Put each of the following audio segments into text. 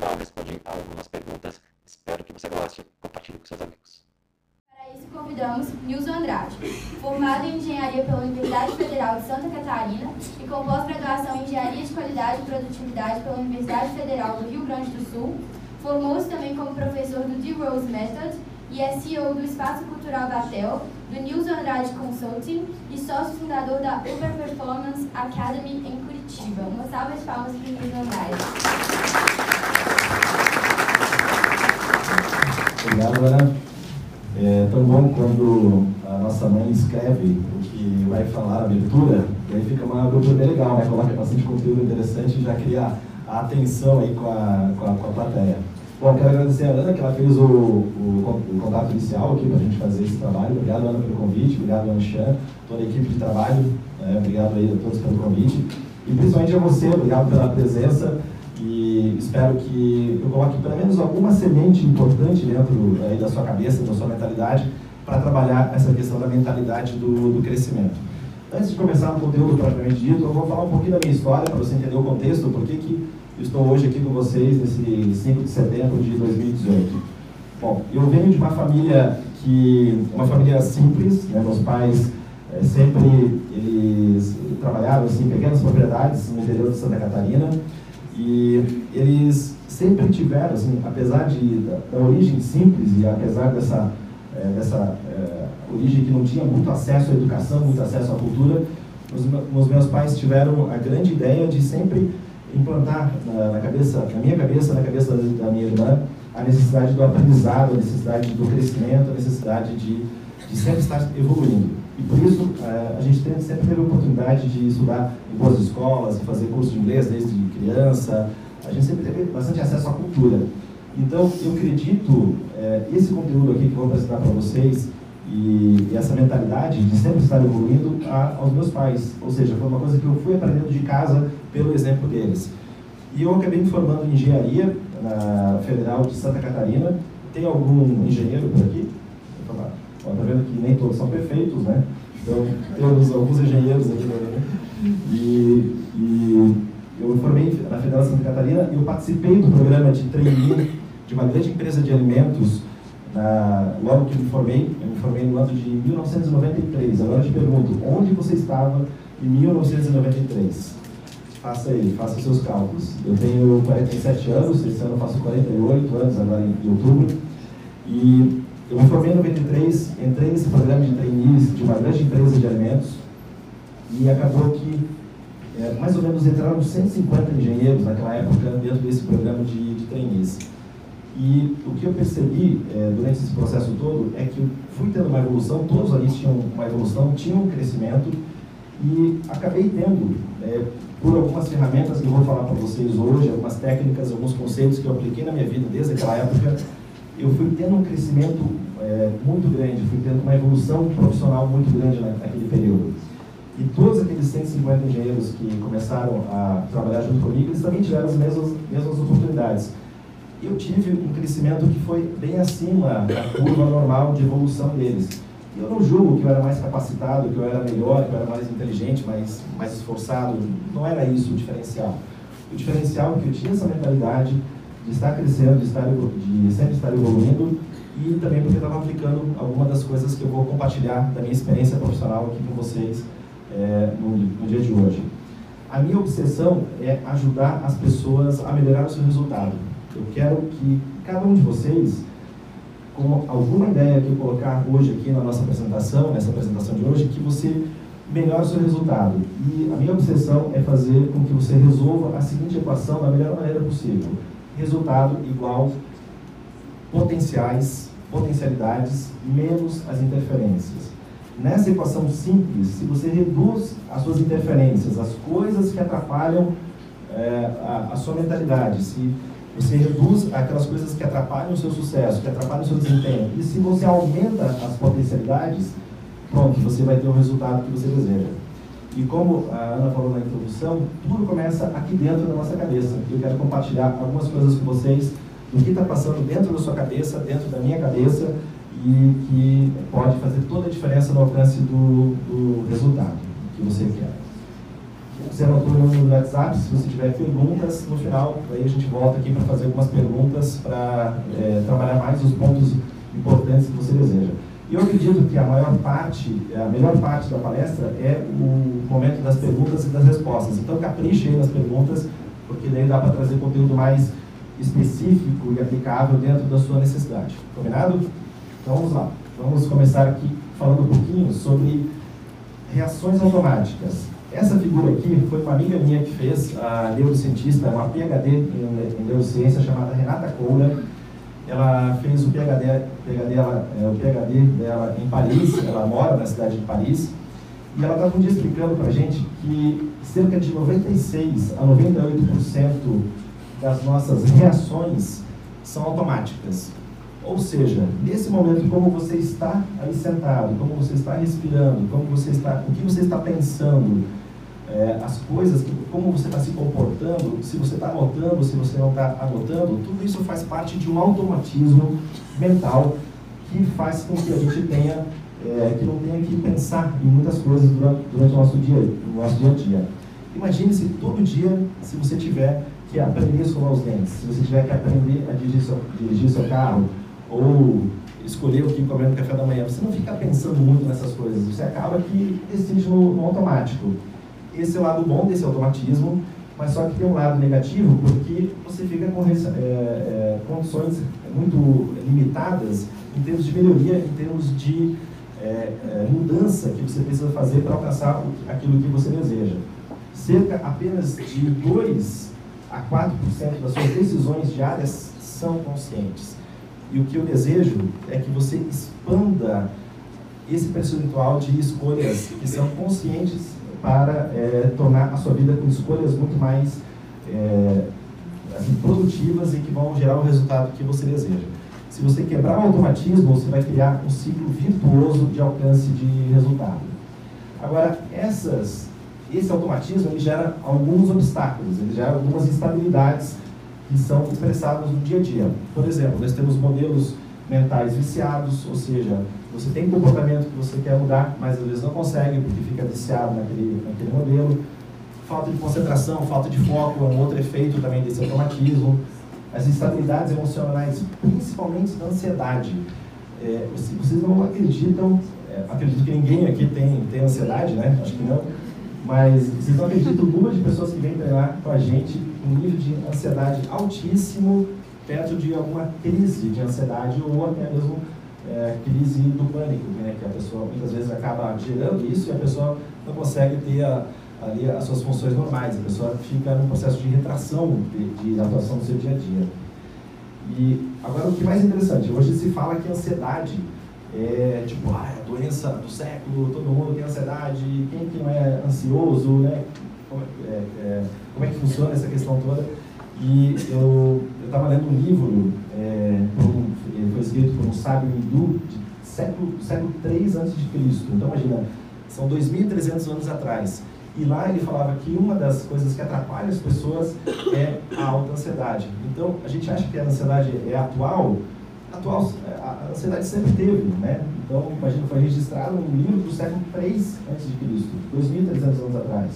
final respondi algumas perguntas. Espero que você goste. Compartilhe com seus amigos. Para isso, convidamos Nilson Andrade, formado em Engenharia pela Universidade Federal de Santa Catarina e com pós-graduação em Engenharia de Qualidade e Produtividade pela Universidade Federal do Rio Grande do Sul. Formou-se também como professor do D-Rose Method e é CEO do Espaço Cultural Batel, do Nilson Andrade Consulting e sócio fundador da Uber Performance Academy em Curitiba. Uma salva de palmas para o Nilson Andrade. Ana. É tão bom quando a nossa mãe escreve o que vai falar, a abertura, e aí fica uma abertura bem legal, né? Coloca bastante conteúdo interessante e já cria a atenção aí com a, com a, com a plateia. Bom, quero agradecer a Ana, que ela fez o, o, o contato inicial aqui para a gente fazer esse trabalho. Obrigado, Ana, pelo convite. Obrigado, Anchan, toda a equipe de trabalho. Né? Obrigado aí a todos pelo convite. E principalmente a você, obrigado pela presença e espero que eu coloque pelo menos alguma semente importante dentro aí, da sua cabeça, da sua mentalidade, para trabalhar essa questão da mentalidade do, do crescimento. Antes de começar o conteúdo propriamente dito, eu vou falar um pouquinho da minha história, para você entender o contexto, por que que eu estou hoje aqui com vocês nesse 5 de setembro de 2018. Bom, eu venho de uma família que, uma família simples, né, meus pais é, sempre eles trabalharam assim, pequenas propriedades no interior de Santa Catarina, e eles sempre tiveram, assim, apesar de, da, da origem simples e apesar dessa, é, dessa é, origem que não tinha muito acesso à educação, muito acesso à cultura, os, os meus pais tiveram a grande ideia de sempre implantar na, na, cabeça, na minha cabeça, na cabeça da, da minha irmã, a necessidade do aprendizado, a necessidade do crescimento, a necessidade de, de sempre estar evoluindo. E por isso eh, a gente sempre teve a oportunidade de estudar em boas escolas, fazer curso de inglês desde criança. A gente sempre teve bastante acesso à cultura. Então eu acredito eh, esse conteúdo aqui que eu vou apresentar para vocês e, essa mentalidade de sempre estar evoluindo aos meus pais. Ou seja, foi uma coisa que eu fui aprendendo de casa pelo exemplo deles. E eu acabei me formando em engenharia na Federal de Santa Catarina. Tem algum engenheiro por aqui? Está vendo que nem todos são perfeitos, né? Então, temos alguns engenheiros aqui, né? E, e eu me formei na Federal Santa Catarina e eu participei do programa de trainee de uma grande empresa de alimentos na, logo que me formei, eu me formei no ano de 1993. Agora eu te pergunto, onde você estava em 1993? Faça aí, faça os seus cálculos. Eu tenho 47 anos, esse ano eu faço 48 anos, agora em outubro. E eu me formei em 93, entrei nesse programa de trainees de uma grande empresa de alimentos e acabou que é, mais ou menos entraram 150 engenheiros naquela época dentro desse programa de, de trainees. E o que eu percebi é, durante esse processo todo é que fui tendo uma evolução, todos ali tinham uma evolução, tinham um crescimento e acabei tendo, é, por algumas ferramentas que eu vou falar para vocês hoje, algumas técnicas, alguns conceitos que eu apliquei na minha vida desde aquela época, eu fui tendo um crescimento é, muito grande, fui tendo uma evolução profissional muito grande naquele período. E todos aqueles 150 engenheiros que começaram a trabalhar junto comigo, eles também tiveram as mesmas, mesmas oportunidades. Eu tive um crescimento que foi bem acima da curva normal de evolução deles. E eu não julgo que eu era mais capacitado, que eu era melhor, que eu era mais inteligente, mais, mais esforçado. Não era isso o diferencial. O diferencial é que eu tinha essa mentalidade de estar crescendo, de, estar, de sempre estar evoluindo e também porque estava aplicando algumas das coisas que eu vou compartilhar da minha experiência profissional aqui com vocês é, no, no, dia de hoje. A minha obsessão é ajudar as pessoas a melhorar o seu resultado. Eu quero que cada um de vocês, com alguma ideia que eu colocar hoje aqui na nossa apresentação, nessa apresentação de hoje, que você melhore o seu resultado. E a minha obsessão é fazer com que você resolva a seguinte equação da melhor maneira possível resultado igual potenciais, potencialidades menos as interferências. Nessa equação simples, se você reduz as suas interferências, as coisas que atrapalham é, a, a, sua mentalidade, se você reduz aquelas coisas que atrapalham o seu sucesso, que atrapalham o seu desempenho, e se você aumenta as potencialidades, pronto, você vai ter o resultado que você deseja. E como a Ana falou na introdução, tudo começa aqui dentro da nossa cabeça. Eu quero compartilhar algumas coisas com vocês do que está passando dentro da sua cabeça, dentro da minha cabeça, e que pode fazer toda a diferença no alcance do, do resultado que você quer. Você anotou no número do WhatsApp, se você tiver perguntas, no final, aí a gente volta aqui para fazer algumas perguntas para é, trabalhar mais os pontos importantes que você deseja. E eu acredito que a maior parte, a melhor parte da palestra é o momento das perguntas e das respostas. Então capriche aí nas perguntas, porque daí dá para trazer conteúdo mais específico e aplicável dentro da sua necessidade. Combinado? Então vamos lá. Vamos começar aqui falando um pouquinho sobre reações automáticas. Essa figura aqui foi uma amiga minha que fez, a neurocientista, uma PhD em neurociência chamada Renata Coura. Ela fez o PhD, PhD, ela, é, o PhD dela em Paris, ela mora na cidade de Paris, e ela estava um dia explicando para a gente que cerca de 96 a 98% das nossas reações são automáticas. Ou seja, nesse momento, como você está aí sentado, como você está respirando, como você está, o que você está pensando, é, as coisas, como você está se comportando, se você está anotando, se você não está anotando, tudo isso faz parte de um automatismo mental que faz com que a gente tenha, é, que não tenha que pensar em muitas coisas durante, durante o nosso dia, o nosso dia a dia. Imagine se todo dia, se você tiver que aprender a escovar os dentes, se você tiver que aprender a dirigir seu, dirigir seu carro, ou escolher o que comer no café da manhã, você não fica pensando muito nessas coisas, você acaba que decide no, no automático. Esse é o lado bom desse automatismo, mas só que tem um lado negativo porque você fica com é, é, condições muito limitadas em termos de melhoria, em termos de é, é mudança que você precisa fazer para alcançar aquilo que você deseja. Cerca apenas de 2 a 4% das suas decisões diárias são conscientes. E o que eu desejo é que você expanda esse percentual de escolhas que são conscientes para é, tornar a sua vida com escolhas muito mais é, assim, produtivas e que vão gerar o resultado que você deseja. Se você quebrar o automatismo, você vai criar um ciclo virtuoso de alcance de resultado. Agora, essas, esse automatismo ele gera alguns obstáculos, ele gera algumas instabilidades que são expressados no dia a dia. Por exemplo, nós temos modelos mentais viciados, ou seja, você tem comportamento que você quer mudar, mas às vezes não consegue porque fica viciado naquele, naquele modelo. Falta de concentração, falta de foco é um outro efeito também desse automatismo. As instabilidades emocionais, principalmente da ansiedade. É, vocês não acreditam, é, acredito que ninguém aqui tem, tem ansiedade, né? Acho que não mas vocês não acreditam o número de pessoas que vêm treinar com a gente um nível de ansiedade altíssimo, perto de alguma crise de ansiedade ou até mesmo é, crise do pânico, né? que a pessoa muitas vezes acaba gerando isso e a pessoa não consegue ter a, ali as suas funções normais, a pessoa fica num processo de retração de, de atuação no seu dia a dia. E agora o que mais interessante, hoje se fala que a ansiedade é, tipo, ah, é a doença do século, todo mundo tem ansiedade, quem que não é ansioso, né? Como é, é, como é que funciona essa questão toda? E eu estava lendo um livro, é, um, foi escrito por um sábio hindu de século, século 3 a.C. Então, imagina, são 2.300 anos atrás. E lá ele falava que uma das coisas que atrapalha as pessoas é a alta ansiedade. Então, a gente acha que a ansiedade é atual, atual, a ansiedade sempre teve, né? Então, imagina, foi registrado um livro do século III a.C., 2.300 anos atrás.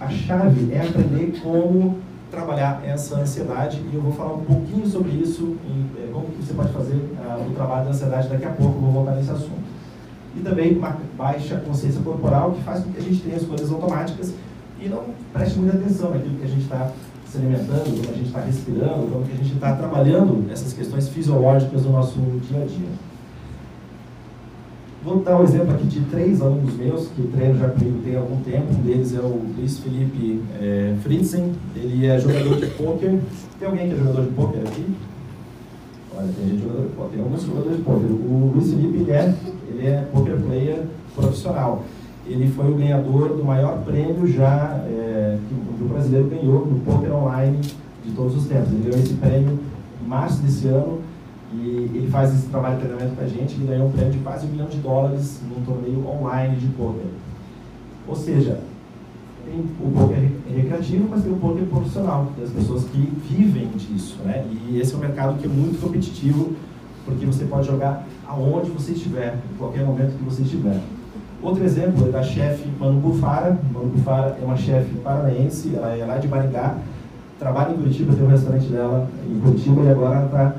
A chave é aprender como trabalhar essa ansiedade e eu vou falar um pouquinho sobre isso, e é, como você pode fazer uh, o trabalho da ansiedade daqui a pouco, vou voltar nesse assunto. E também uma baixa consciência corporal, que faz com que a gente tenha escolhas automáticas e não preste muita atenção naquilo que a gente está se alimentando, como a gente está respirando, como que a gente está trabalhando essas questões fisiológicas do nosso dia a dia. Vou dar um exemplo aqui de três alunos meus que treinam já comigo tem algum tempo. Um deles é o Luiz Felipe é, Fritzen, ele é jogador de pôquer. Tem alguém que é jogador de pôquer aqui? Olha, tem gente jogador de pôquer, tem alguns jogadores de pôquer. O Luiz Felipe é, ele é poker player profissional ele foi o ganhador do maior prêmio já é, que o brasileiro ganhou no poker online de todos os tempos. Ele ganhou esse prêmio em março desse ano e ele faz esse trabalho de treinamento com a gente. Ele ganhou um prêmio de quase um milhão de dólares num torneio online de poker. Ou seja, tem o poker recreativo, mas tem o poker profissional, das pessoas que vivem disso. Né? E esse é um mercado que é muito competitivo, porque você pode jogar aonde você estiver, em qualquer momento que você estiver. Outro exemplo é da chefe Manu Bufara. Manu Bufara é uma chefe paranaense, ela é lá de Maringá, trabalha em Curitiba, tem um restaurante dela em Curitiba e agora está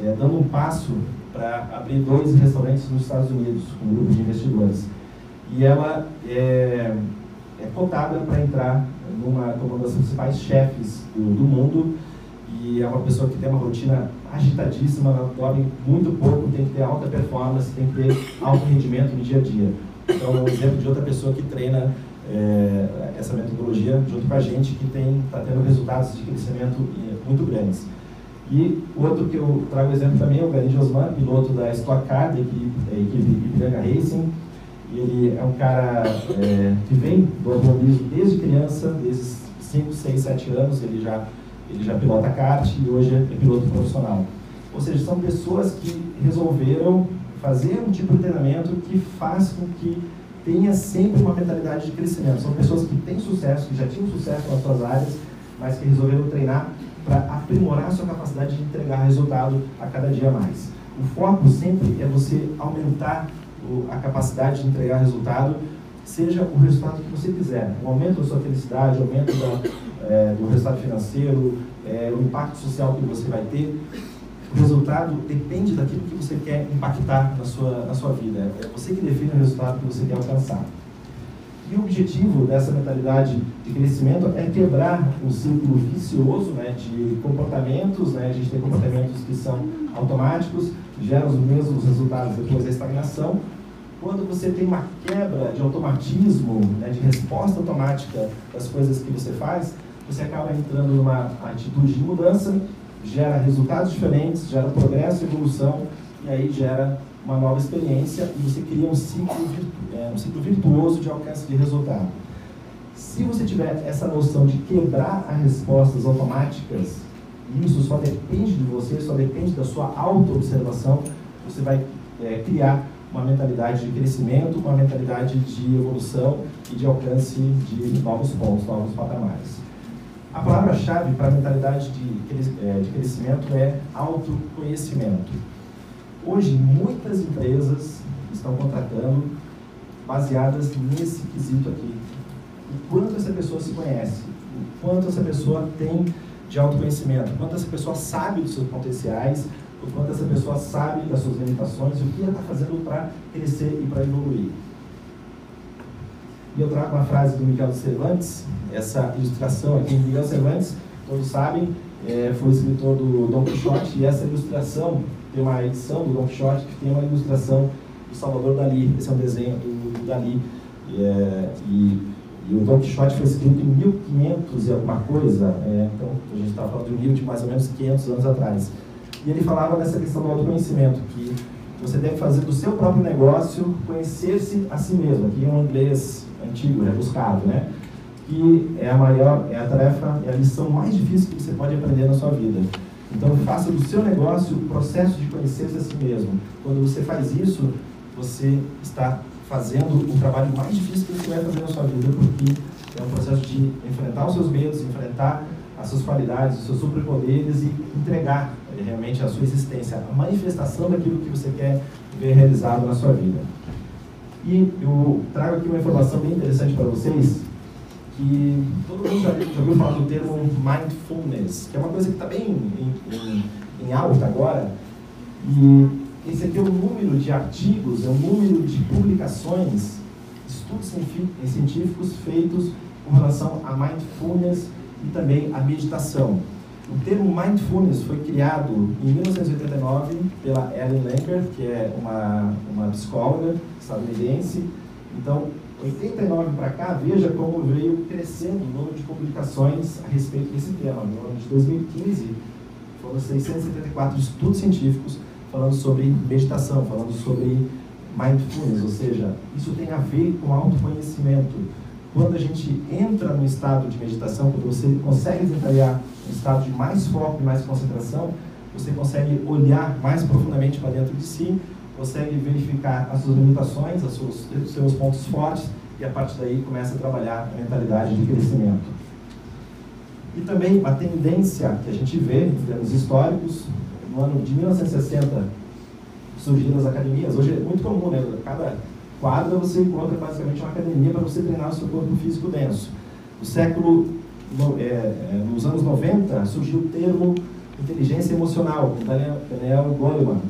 é, dando um passo para abrir dois restaurantes nos Estados Unidos, com um grupo de investidores. E ela é, é cotada para entrar numa, como uma das principais chefes do, do, mundo e é uma pessoa que tem uma rotina agitadíssima, ela dorme muito pouco, tem que ter alta performance, tem que ter alto rendimento no dia a dia. Então, um exemplo de outra pessoa que treina é, essa metodologia junto com a gente, que está tendo resultados de crescimento é, muito grandes. E outro que eu trago exemplo também é o Gary Osman, piloto da Stock Car, da equipe, equipe Ipiranga Racing. Ele é um cara é, que vem do automobilismo desde criança, desde 5, 6, 7 anos, ele já, ele já pilota kart e hoje é piloto profissional. Ou seja, são pessoas que resolveram fazer um tipo de treinamento que faz com que tenha sempre uma mentalidade de crescimento. São pessoas que têm sucesso, que já tinham sucesso nas suas áreas, mas que resolveram treinar para aprimorar a sua capacidade de entregar resultado a cada dia mais. O foco sempre é você aumentar a capacidade de entregar resultado, seja o resultado que você quiser. O aumento da sua felicidade, o aumento da, é, do resultado financeiro, é, o impacto social que você vai ter. O resultado depende daquilo que você quer impactar na sua, na sua vida. É você que define o resultado que você quer alcançar. E o objetivo dessa mentalidade de crescimento é quebrar um ciclo vicioso né, de comportamentos. Né, a gente tem comportamentos que são automáticos, geram os mesmos resultados depois da estagnação. Quando você tem uma quebra de automatismo, né, de resposta automática das coisas que você faz, você acaba entrando numa atitude de mudança, gera resultados diferentes, gera progresso, evolução, e aí gera uma nova experiência e você cria um ciclo, é, um ciclo virtuoso de alcance de resultado. Se você tiver essa noção de quebrar as respostas automáticas, isso só depende de você, só depende da sua auto-observação, você vai é, criar uma mentalidade de crescimento, uma mentalidade de evolução e de alcance de novos pontos, novos patamares. A palavra-chave para a mentalidade de, é, de crescimento é autoconhecimento. Hoje, muitas empresas estão contratando baseadas nesse quesito aqui. O quanto essa pessoa se conhece, o quanto essa pessoa tem de autoconhecimento, o quanto essa pessoa sabe dos seus potenciais, o quanto essa pessoa sabe das suas limitações e o que ela está fazendo para crescer e para evoluir. E eu trago uma frase do Miguel Cervantes, essa ilustração aqui. Miguel Cervantes, todos sabem, é, foi o escritor do Don Quixote, e essa ilustração tem uma edição do Don Quixote que tem uma ilustração do Salvador Dali. Esse é um desenho do, do Dali. É, e, e, o Don Quixote foi escrito em 1500 e alguma coisa, é, então a gente está falando de um livro de mais ou menos 500 anos atrás. E ele falava nessa questão do autoconhecimento, que você deve fazer do seu próprio negócio conhecer-se a si mesmo. Aqui é um inglês antigo, rebuscado, né? Que é a maior, é a tarefa, é a lição mais difícil que você pode aprender na sua vida. Então, faça do seu negócio o processo de conhecer-se a si mesmo. Quando você faz isso, você está fazendo o trabalho mais difícil que você vai fazer na sua vida, porque é um processo de enfrentar os seus medos, enfrentar as suas qualidades, os seus superpoderes e entregar eh, realmente a sua existência, a manifestação daquilo que você quer ver realizado na sua vida. E eu trago aqui uma informação bem interessante para vocês, que todo mundo já, já ouviu falar do termo mindfulness, que é uma coisa que está bem em, em, em, alta agora. E esse aqui é o número de artigos, é o número de publicações, estudos científicos feitos com relação a mindfulness e também a meditação. O termo mindfulness foi criado em 1989 pela Ellen Langer, que é uma, uma psicóloga estadunidense. Então, 89 para cá, veja como veio crescendo o número de publicações a respeito desse tema. No ano de 2015, foram 674 estudos científicos falando sobre meditação, falando sobre mindfulness, ou seja, isso tem a ver com autoconhecimento. Quando a gente entra no estado de meditação, quando você consegue um estado de mais foco e mais concentração, você consegue olhar mais profundamente para dentro de si consegue verificar as suas limitações, os seus, os seus pontos fortes e a partir daí começa a trabalhar a mentalidade de crescimento. E também a tendência que a gente vê em termos históricos, no ano de 1960 surgiram as academias. Hoje é muito comum, né? Cada quadra você encontra basicamente uma academia para você treinar o seu corpo físico denso. No século, no, é, é, nos anos 90, surgiu o termo inteligência emocional, com Daniel Goleman.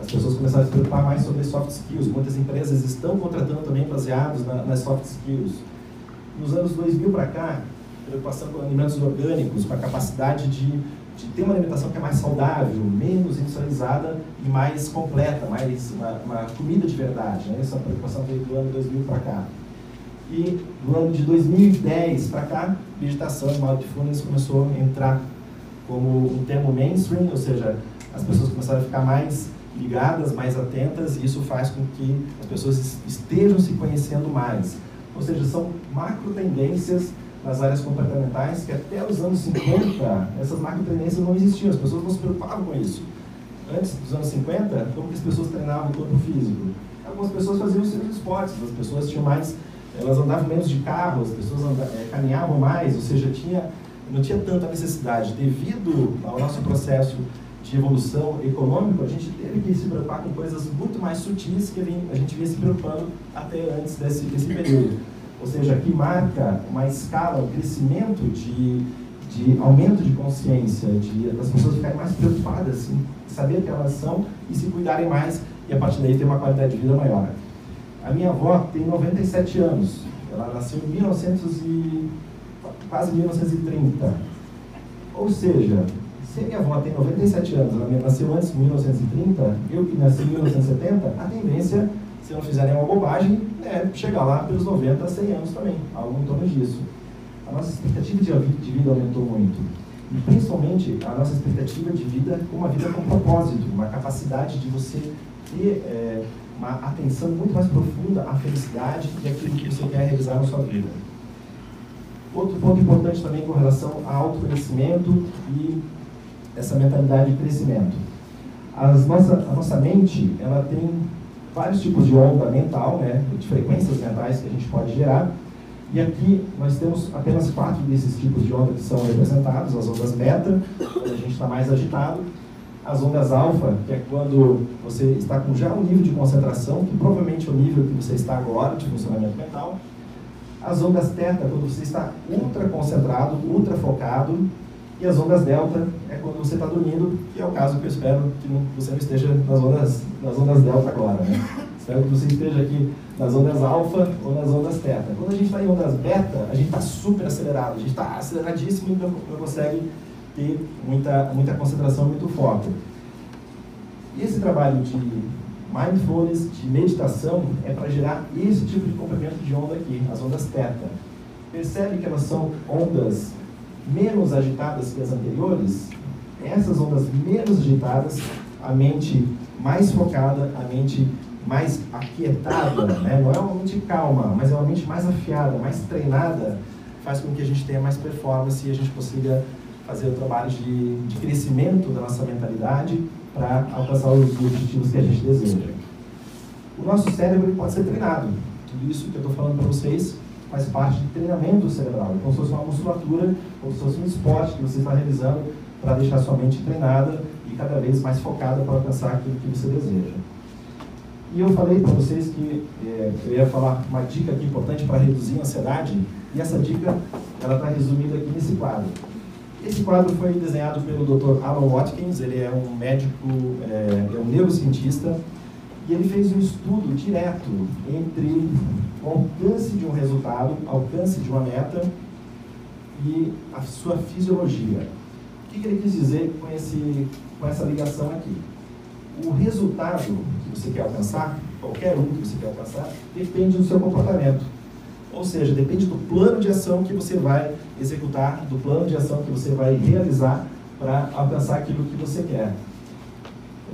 As pessoas começaram a se preocupar mais sobre soft skills. Muitas empresas estão contratando também baseados na, nas soft skills. Nos anos 2000 para cá, preocupação com alimentos orgânicos, com a capacidade de, de ter uma alimentação que é mais saudável, menos industrializada e mais completa, mais uma, uma comida de verdade. Né? Essa preocupação veio do ano 2000 para cá. E no ano de 2010 para cá, meditação e mindfulness começou a entrar como um termo mainstream, ou seja, as pessoas começaram a ficar mais ligadas, mais atentas, e isso faz com que as pessoas estejam se conhecendo mais. Ou seja, são macro tendências nas áreas comportamentais que até os anos 50 essas macro tendências não existiam, as pessoas não se preocupavam com isso. Antes dos anos 50, como que as pessoas treinavam o corpo físico? Algumas pessoas faziam seus esportes, as pessoas tinham mais, elas andavam menos de carro, as pessoas andavam, é, caminhavam mais, ou seja, tinha, não tinha tanta necessidade. Devido ao nosso processo de evolução econômica, a gente teve que se preocupar com coisas muito mais sutis que a gente vinha se preocupando até antes desse, desse período. Ou seja, que marca uma escala, um crescimento de, de aumento de consciência, de das pessoas ficarem mais preocupadas em saber que elas são e se cuidarem mais e a partir daí ter uma qualidade de vida maior. A minha avó tem 97 anos, ela nasceu em 1900 e, quase 1930. Ou seja, se minha avó tem 97 anos, ela nasceu antes de 1930, eu que nasci em 1970, a tendência, se não fizer nenhuma bobagem, é chegar lá pelos 90 a 100 anos também, algo em torno disso. A nossa expectativa de vida aumentou muito. E principalmente a nossa expectativa de vida uma vida com propósito, uma capacidade de você ter é, uma atenção muito mais profunda à felicidade e àquilo que você quer realizar na sua vida. Outro ponto importante também com relação ao autoconhecimento e essa mentalidade de crescimento. As nossa, a nossa mente, ela tem vários tipos de onda mental, né, de frequências mentais que a gente pode gerar. E aqui nós temos apenas quatro desses tipos de onda que são representados, as ondas beta, quando a gente está mais agitado, as ondas alfa, que é quando você está com já um nível de concentração, que provavelmente é o nível que você está agora de funcionamento mental, as ondas teta, quando você está ultra concentrado, ultra focado, e as ondas delta é quando você está dormindo, que é o caso que eu espero que você não esteja nas ondas, nas ondas delta agora. Né? Espero que você esteja aqui nas ondas alfa ou nas ondas teta. Quando a gente está em ondas beta, a gente está super acelerado, a gente está aceleradíssimo e não, não consegue ter muita, muita concentração, muito foco. E esse trabalho de mindfulness, de meditação, é para gerar esse tipo de comprimento de onda aqui, as ondas teta. Percebe que elas são ondas menos agitadas que as anteriores, essas ondas menos agitadas, a mente mais focada, a mente mais aquietada, né? não é uma mente calma, mas é uma mente mais afiada, mais treinada, faz com que a gente tenha mais performance e a gente consiga fazer o trabalho de, de crescimento da nossa mentalidade para alcançar os objetivos que a gente deseja. O nosso cérebro pode ser treinado. Tudo isso que eu estou falando para vocês faz parte de treinamento cerebral. Como se fosse uma musculatura, como se fosse um esporte que você está realizando para deixar sua mente treinada e cada vez mais focada para alcançar aquilo que você deseja. E eu falei para vocês que é, eu ia falar uma dica aqui importante para reduzir a ansiedade, e essa dica ela está resumida aqui nesse quadro. Esse quadro foi desenhado pelo Dr. Alan Watkins, ele é um médico, é, é um neurocientista, e ele fez um estudo direto entre o alcance de um resultado, alcance de uma meta e a sua fisiologia. O que ele quis dizer com, esse, com essa ligação aqui? O resultado que você quer alcançar, qualquer um que você quer alcançar, depende do seu comportamento. Ou seja, depende do plano de ação que você vai executar, do plano de ação que você vai realizar para alcançar aquilo que você quer.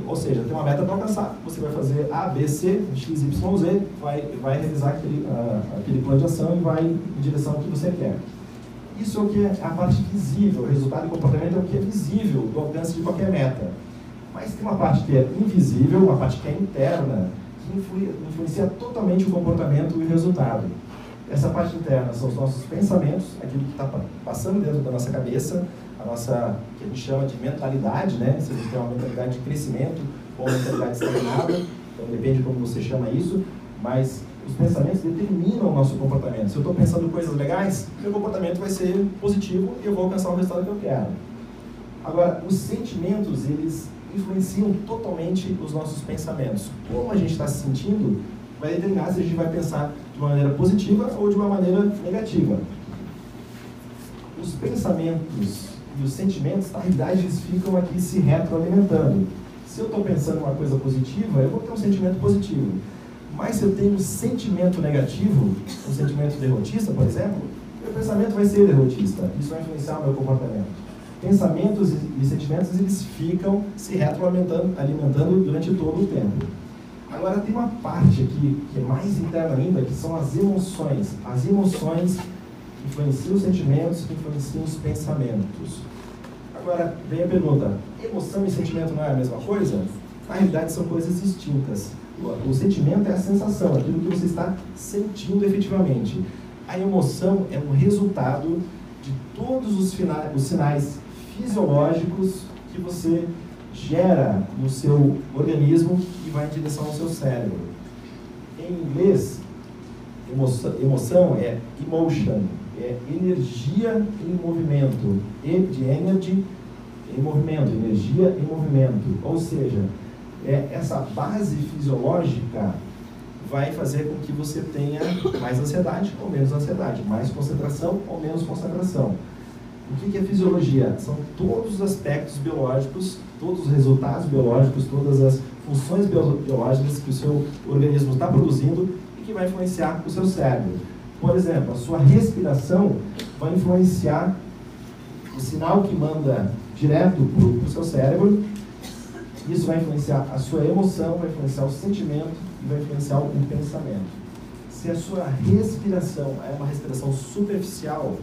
Ou seja, tem uma meta para alcançar, você vai fazer A, B, C, X, Y, Z, vai, vai realizar aquele, uh, aquele plano de ação e vai em direção ao que você quer. Isso é o que é a parte visível, o resultado e comportamento é o que é visível do alcance de qualquer meta. Mas tem uma parte que é invisível, uma parte que é interna, que influencia, influencia totalmente o comportamento e o resultado. Essa parte interna são os nossos pensamentos, aquilo que está passando dentro da nossa cabeça, a nossa, que a gente chama de mentalidade, né? Se a gente tem uma mentalidade de crescimento ou uma mentalidade estagnada, então depende de como você chama isso, mas os pensamentos determinam o nosso comportamento. Se eu estou pensando coisas legais, meu comportamento vai ser positivo e eu vou alcançar o resultado que eu quero. Agora, os sentimentos, eles influenciam totalmente os nossos pensamentos. Como a gente está se sentindo vai determinar se a gente vai pensar de uma maneira positiva ou de uma maneira negativa. Os pensamentos e os sentimentos, na realidade, eles ficam aqui se retroalimentando. Se eu estou pensando uma coisa positiva, eu vou ter um sentimento positivo. Mas se eu tenho um sentimento negativo, um sentimento derrotista, por exemplo, meu pensamento vai ser derrotista. Isso vai influenciar o meu comportamento. Pensamentos e sentimentos, eles ficam se retroalimentando alimentando durante todo o tempo. Agora tem uma parte aqui que é mais interna ainda, que são as emoções. As emoções influenciam os sentimentos, influenciam os pensamentos. Agora vem a pergunta: emoção e sentimento não é a mesma coisa? Na realidade são coisas distintas. O sentimento é a sensação, aquilo que você está sentindo efetivamente. A emoção é um resultado de todos os, os sinais fisiológicos que você gera no seu organismo e vai em direção ao seu cérebro. Em inglês, emoção, emoção é emotion, é energia em movimento. E de energy em movimento, energia em movimento. Ou seja, é essa base fisiológica vai fazer com que você tenha mais ansiedade ou menos ansiedade, mais concentração ou menos concentração. O que é fisiologia? São todos os aspectos biológicos, todos os resultados biológicos, todas as funções biológicas que o seu organismo está produzindo e que vai influenciar o seu cérebro. Por exemplo, a sua respiração vai influenciar o sinal que manda direto para o seu cérebro. Isso vai influenciar a sua emoção, vai influenciar o sentimento e vai influenciar o pensamento. Se a sua respiração é uma respiração superficial,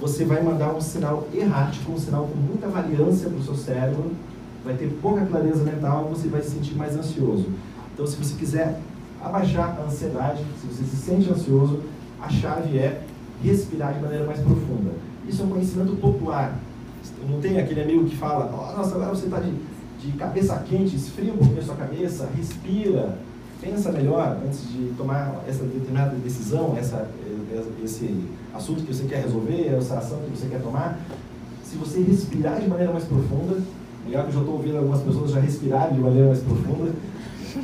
você vai mandar um sinal errático, um sinal com muita variância para o seu cérebro, vai ter pouca clareza mental você vai se sentir mais ansioso. Então, se você quiser abaixar a ansiedade, se você se sente ansioso, a chave é respirar de maneira mais profunda. Isso é um conhecimento popular. Não tem aquele amigo que fala, oh, nossa, agora você está de, de cabeça quente, esfria um pouquinho a sua cabeça, respira, pensa melhor antes de tomar essa determinada decisão, essa, esse assunto que você quer resolver, essa ação que você quer tomar. Se você respirar de maneira mais profunda, legal que eu já estou ouvindo algumas pessoas já respirarem de maneira mais profunda,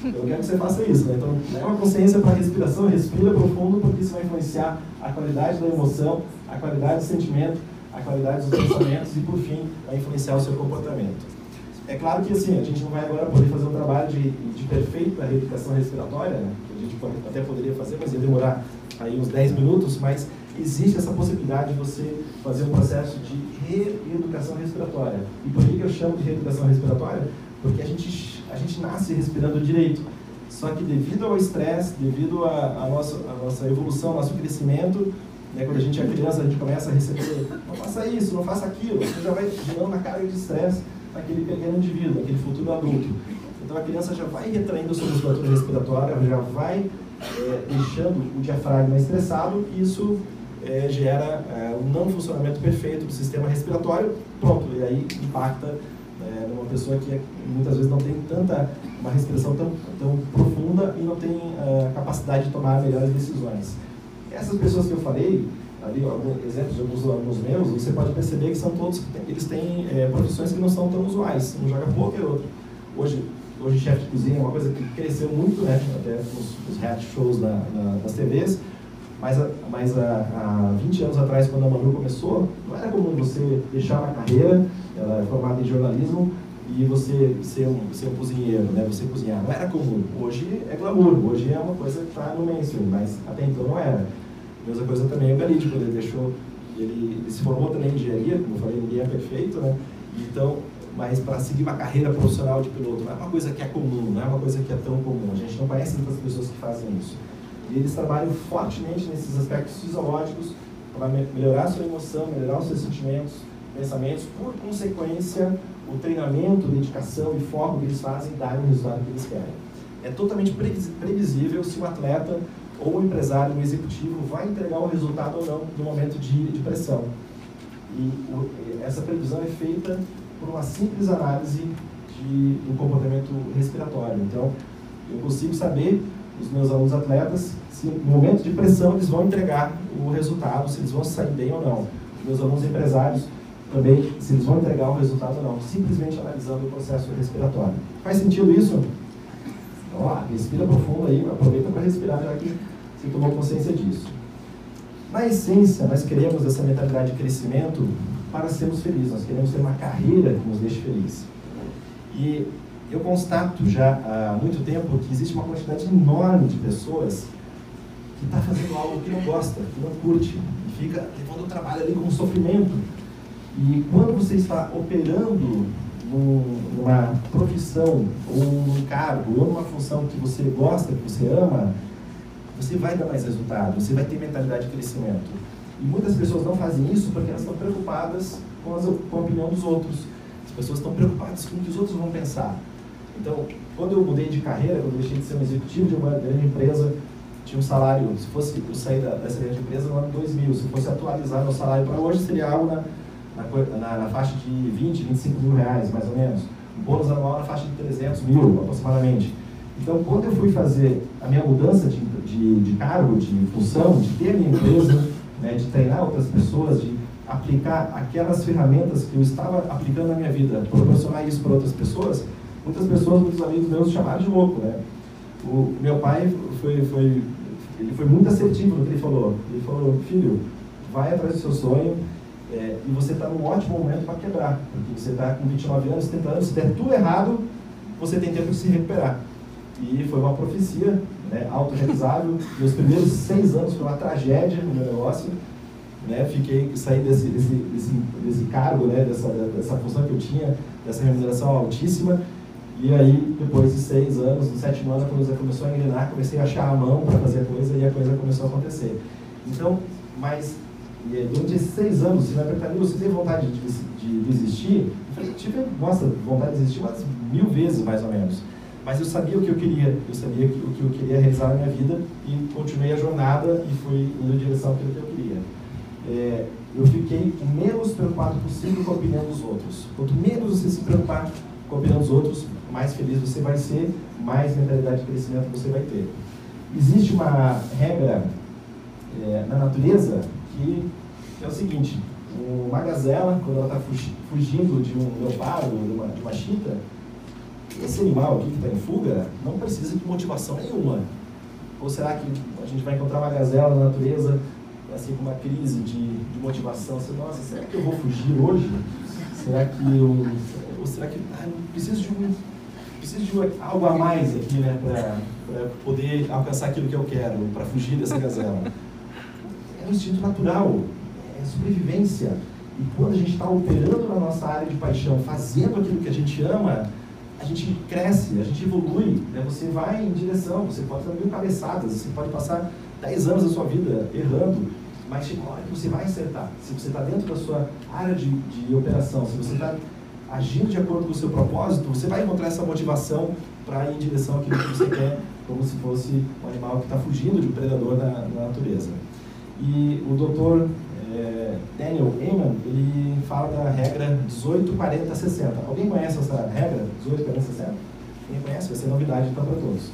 eu quero que você faça isso. Né? Então, é uma consciência para a respiração, respira profundo, porque isso vai influenciar a qualidade da emoção, a qualidade do sentimento, a qualidade dos pensamentos e, por fim, vai influenciar o seu comportamento. É claro que assim, a gente não vai agora poder fazer um trabalho de, de perfeita reeducação respiratória, né? que a gente até poderia fazer, mas ia demorar aí uns 10 minutos, mas existe essa possibilidade de você fazer um processo de reeducação respiratória. E por que eu chamo de reeducação respiratória? Porque a gente, a gente nasce respirando direito. Só que devido ao estresse, devido à nossa, nossa evolução, nosso crescimento, né, quando a gente é criança, a gente começa a receber, não faça isso, não faça aquilo, você já vai gerando uma carga de estresse naquele pequeno indivíduo, naquele futuro adulto. Então a criança já vai retraindo sua musculatura respiratória, já vai é, deixando o diafragma estressado e isso é, gera é, um não funcionamento perfeito do sistema respiratório, pronto, e aí impacta é, numa pessoa que é, muitas vezes não tem tanta, uma respiração tão, tão profunda e não tem é, a capacidade de tomar melhores decisões. Essas pessoas que eu falei, ali alguns exemplos de alguns alunos meus, você pode perceber que são todos, eles têm é, profissões que não são tão usuais, um joga e outro. Hoje, hoje chefe de cozinha é uma coisa que cresceu muito, né, até nos, reality shows na, na, nas TVs, mas, mas há, há 20 anos atrás, quando a Manu começou, não era comum você deixar uma carreira, ela é formada em jornalismo, e você ser um, ser um cozinheiro, né? você cozinhar. Não era comum. Hoje é glamour, hoje é uma coisa que está no mainstream, mas até então não era. Mesma coisa também o Galite, quando ele deixou, ele, ele, se formou também em engenharia, como eu falei, ninguém é perfeito, né? Então, mas para seguir uma carreira profissional de piloto não é uma coisa que é comum, não é uma coisa que é tão comum. A gente não conhece muitas pessoas que fazem isso. E eles trabalham fortemente nesses aspectos fisiológicos para melhorar a sua emoção, melhorar os seus sentimentos, pensamentos, por consequência, o treinamento, dedicação e foco que eles fazem dá o resultado que eles querem. É totalmente previsível se o atleta ou o empresário, o executivo, vai entregar o resultado ou não no momento de, de pressão. E o, essa previsão é feita por uma simples análise de, do comportamento respiratório. Então, eu consigo saber, os meus alunos atletas, se no momento de pressão eles vão entregar o resultado, se eles vão sair bem ou não. Os meus alunos empresários também, se eles vão entregar o resultado ou não, simplesmente analisando o processo respiratório. Faz sentido isso? Então, respira profundo aí, aproveita para respirar, já que você tomou consciência disso. Na essência, nós queremos essa mentalidade de crescimento para sermos felizes, nós queremos ter uma carreira que nos deixe felizes. E eu constato já há muito tempo que existe uma quantidade enorme de pessoas que está fazendo algo que não gosta, que não curte, e fica levando o trabalho ali como sofrimento. E quando você está operando numa profissão, ou num cargo, ou numa função que você gosta, que você ama, você vai dar mais resultado, você vai ter mentalidade de crescimento. E muitas pessoas não fazem isso porque elas estão preocupadas com, as, com a opinião dos outros. As pessoas estão preocupadas com o que os outros vão pensar. Então, quando eu mudei de carreira, quando eu deixei de ser um executivo de uma grande empresa, tinha um salário, se fosse eu sair dessa grande empresa no ano 2000, se fosse atualizar meu salário para hoje, seria algo na, na, na, faixa de 20, 25 mil reais, mais ou menos. Um bônus anual na faixa de 300 mil, aproximadamente. Então, quando eu fui fazer a minha mudança de, de, de cargo, de função, de ter a minha empresa, né, de treinar outras pessoas, de aplicar aquelas ferramentas que eu estava aplicando na minha vida, proporcionar isso para outras pessoas, muitas pessoas, muitos amigos meus chamaram de louco, né? O meu pai foi, foi, ele foi muito assertivo no que ele falou. Ele falou, filho, vai atrás do seu sonho é, e você está num ótimo momento para quebrar, porque você está com 29 anos, 30 anos, se der tudo errado, você tem tempo de se recuperar. E foi uma profecia né, autorrealizável. Meus primeiros seis anos foi uma tragédia no meu negócio. Né, fiquei, saí desse, desse, desse, desse cargo, né, dessa, dessa função que eu tinha, dessa remuneração altíssima. E aí, depois de seis anos, no sétimo ano, a coisa começou a engrenar, comecei a achar a mão para fazer a coisa e a coisa começou a acontecer. Então, mas durante esses seis anos, se me perguntar, você teve vontade de, de desistir? Eu falei, tive, nossa, vontade de desistir umas mil vezes, mais ou menos. Mas eu sabia o que eu queria, eu sabia o que eu queria realizar na minha vida e continuei a jornada e fui indo em direção àquilo que eu queria. É, eu fiquei menos preocupado possível com a opinião dos outros. Quanto menos você se preocupar opinião dos outros, mais feliz você vai ser, mais mentalidade de crescimento você vai ter. Existe uma regra é, na natureza que é o seguinte: uma gazela, quando ela está fugindo de um leopardo, de uma, de uma chita, esse animal aqui que está em fuga não precisa de motivação nenhuma. Ou será que a gente vai encontrar uma gazela na natureza, assim, com uma crise de, de motivação? Assim, Nossa, será que eu vou fugir hoje? Será que eu. Ou será que. Ah, preciso de um. Preciso de algo a mais aqui, né, para poder alcançar aquilo que eu quero, para fugir dessa gazela. É um instinto natural, é sobrevivência. E quando a gente está operando na nossa área de paixão, fazendo aquilo que a gente ama, a gente cresce, a gente evolui, né? você vai em direção, você pode dar mil cabeçadas, você pode passar 10 anos da sua vida errando, mas chega uma hora que você vai acertar. Se você está dentro da sua área de, de operação, se você está agindo de acordo com o seu propósito, você vai encontrar essa motivação para ir em direção àquilo que você quer, como se fosse um animal que está fugindo de um predador na, na natureza. E o doutor é, Daniel Amen, ele fala da regra 18, 40, 60. Alguém conhece essa regra? 18, 40, 60? Quem conhece? Vai ser novidade então para todos.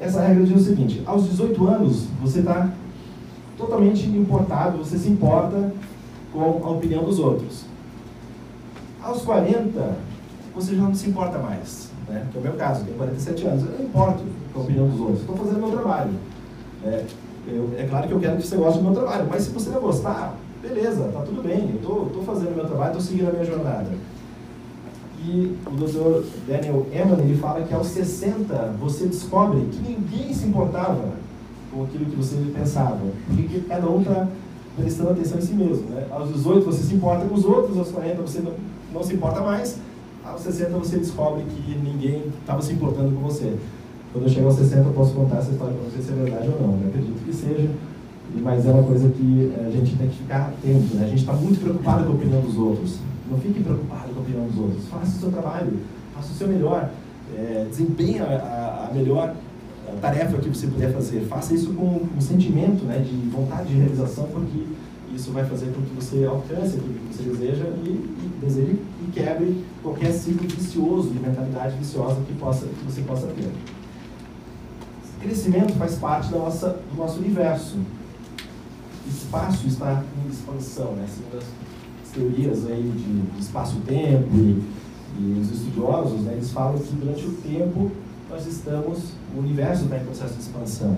Essa regra diz o seguinte, aos 18 anos, você está totalmente importado, você se importa com a opinião dos outros. Aos 40, você já não se importa mais. Né? Que é o meu caso, tenho 47 anos, eu não importo com a opinião dos outros, estou fazendo meu trabalho. É, eu, é claro que eu quero que você goste do meu trabalho, mas se você não gostar, beleza, tá tudo bem, eu estou fazendo meu trabalho, estou seguindo a minha jornada. E o Dr. Daniel Eman, ele fala que aos 60 você descobre que ninguém se importava com aquilo que você pensava, porque cada um está prestando atenção em si mesmo. Né? Aos 18 você se importa com os outros, aos 40 você não, não se importa mais, aos 60 você descobre que ninguém estava se importando com você. Quando eu chegar aos 60, eu posso contar essa história para você se é verdade ou não. Eu acredito que seja, mas é uma coisa que eh, a gente tem que ficar atento. Né? A gente está muito preocupado com a opinião dos outros. Não fique preocupado com a opinião dos outros. Faça o seu trabalho, faça o seu melhor, é, desempenhe a, a, melhor tarefa que você puder fazer, faça isso com um sentimento né, de vontade de realização, porque isso vai fazer com que você alcance aquilo que você deseja e, e deseje e quebre qualquer ciclo vicioso de mentalidade viciosa que, possa, que você possa ter. Crescimento faz parte da nossa, do nosso universo. Espaço está em expansão, né? Segundo as teorias aí de, de espaço-tempo e, e, os estudiosos, né, eles falam que durante o tempo nós estamos, o universo está em processo de expansão.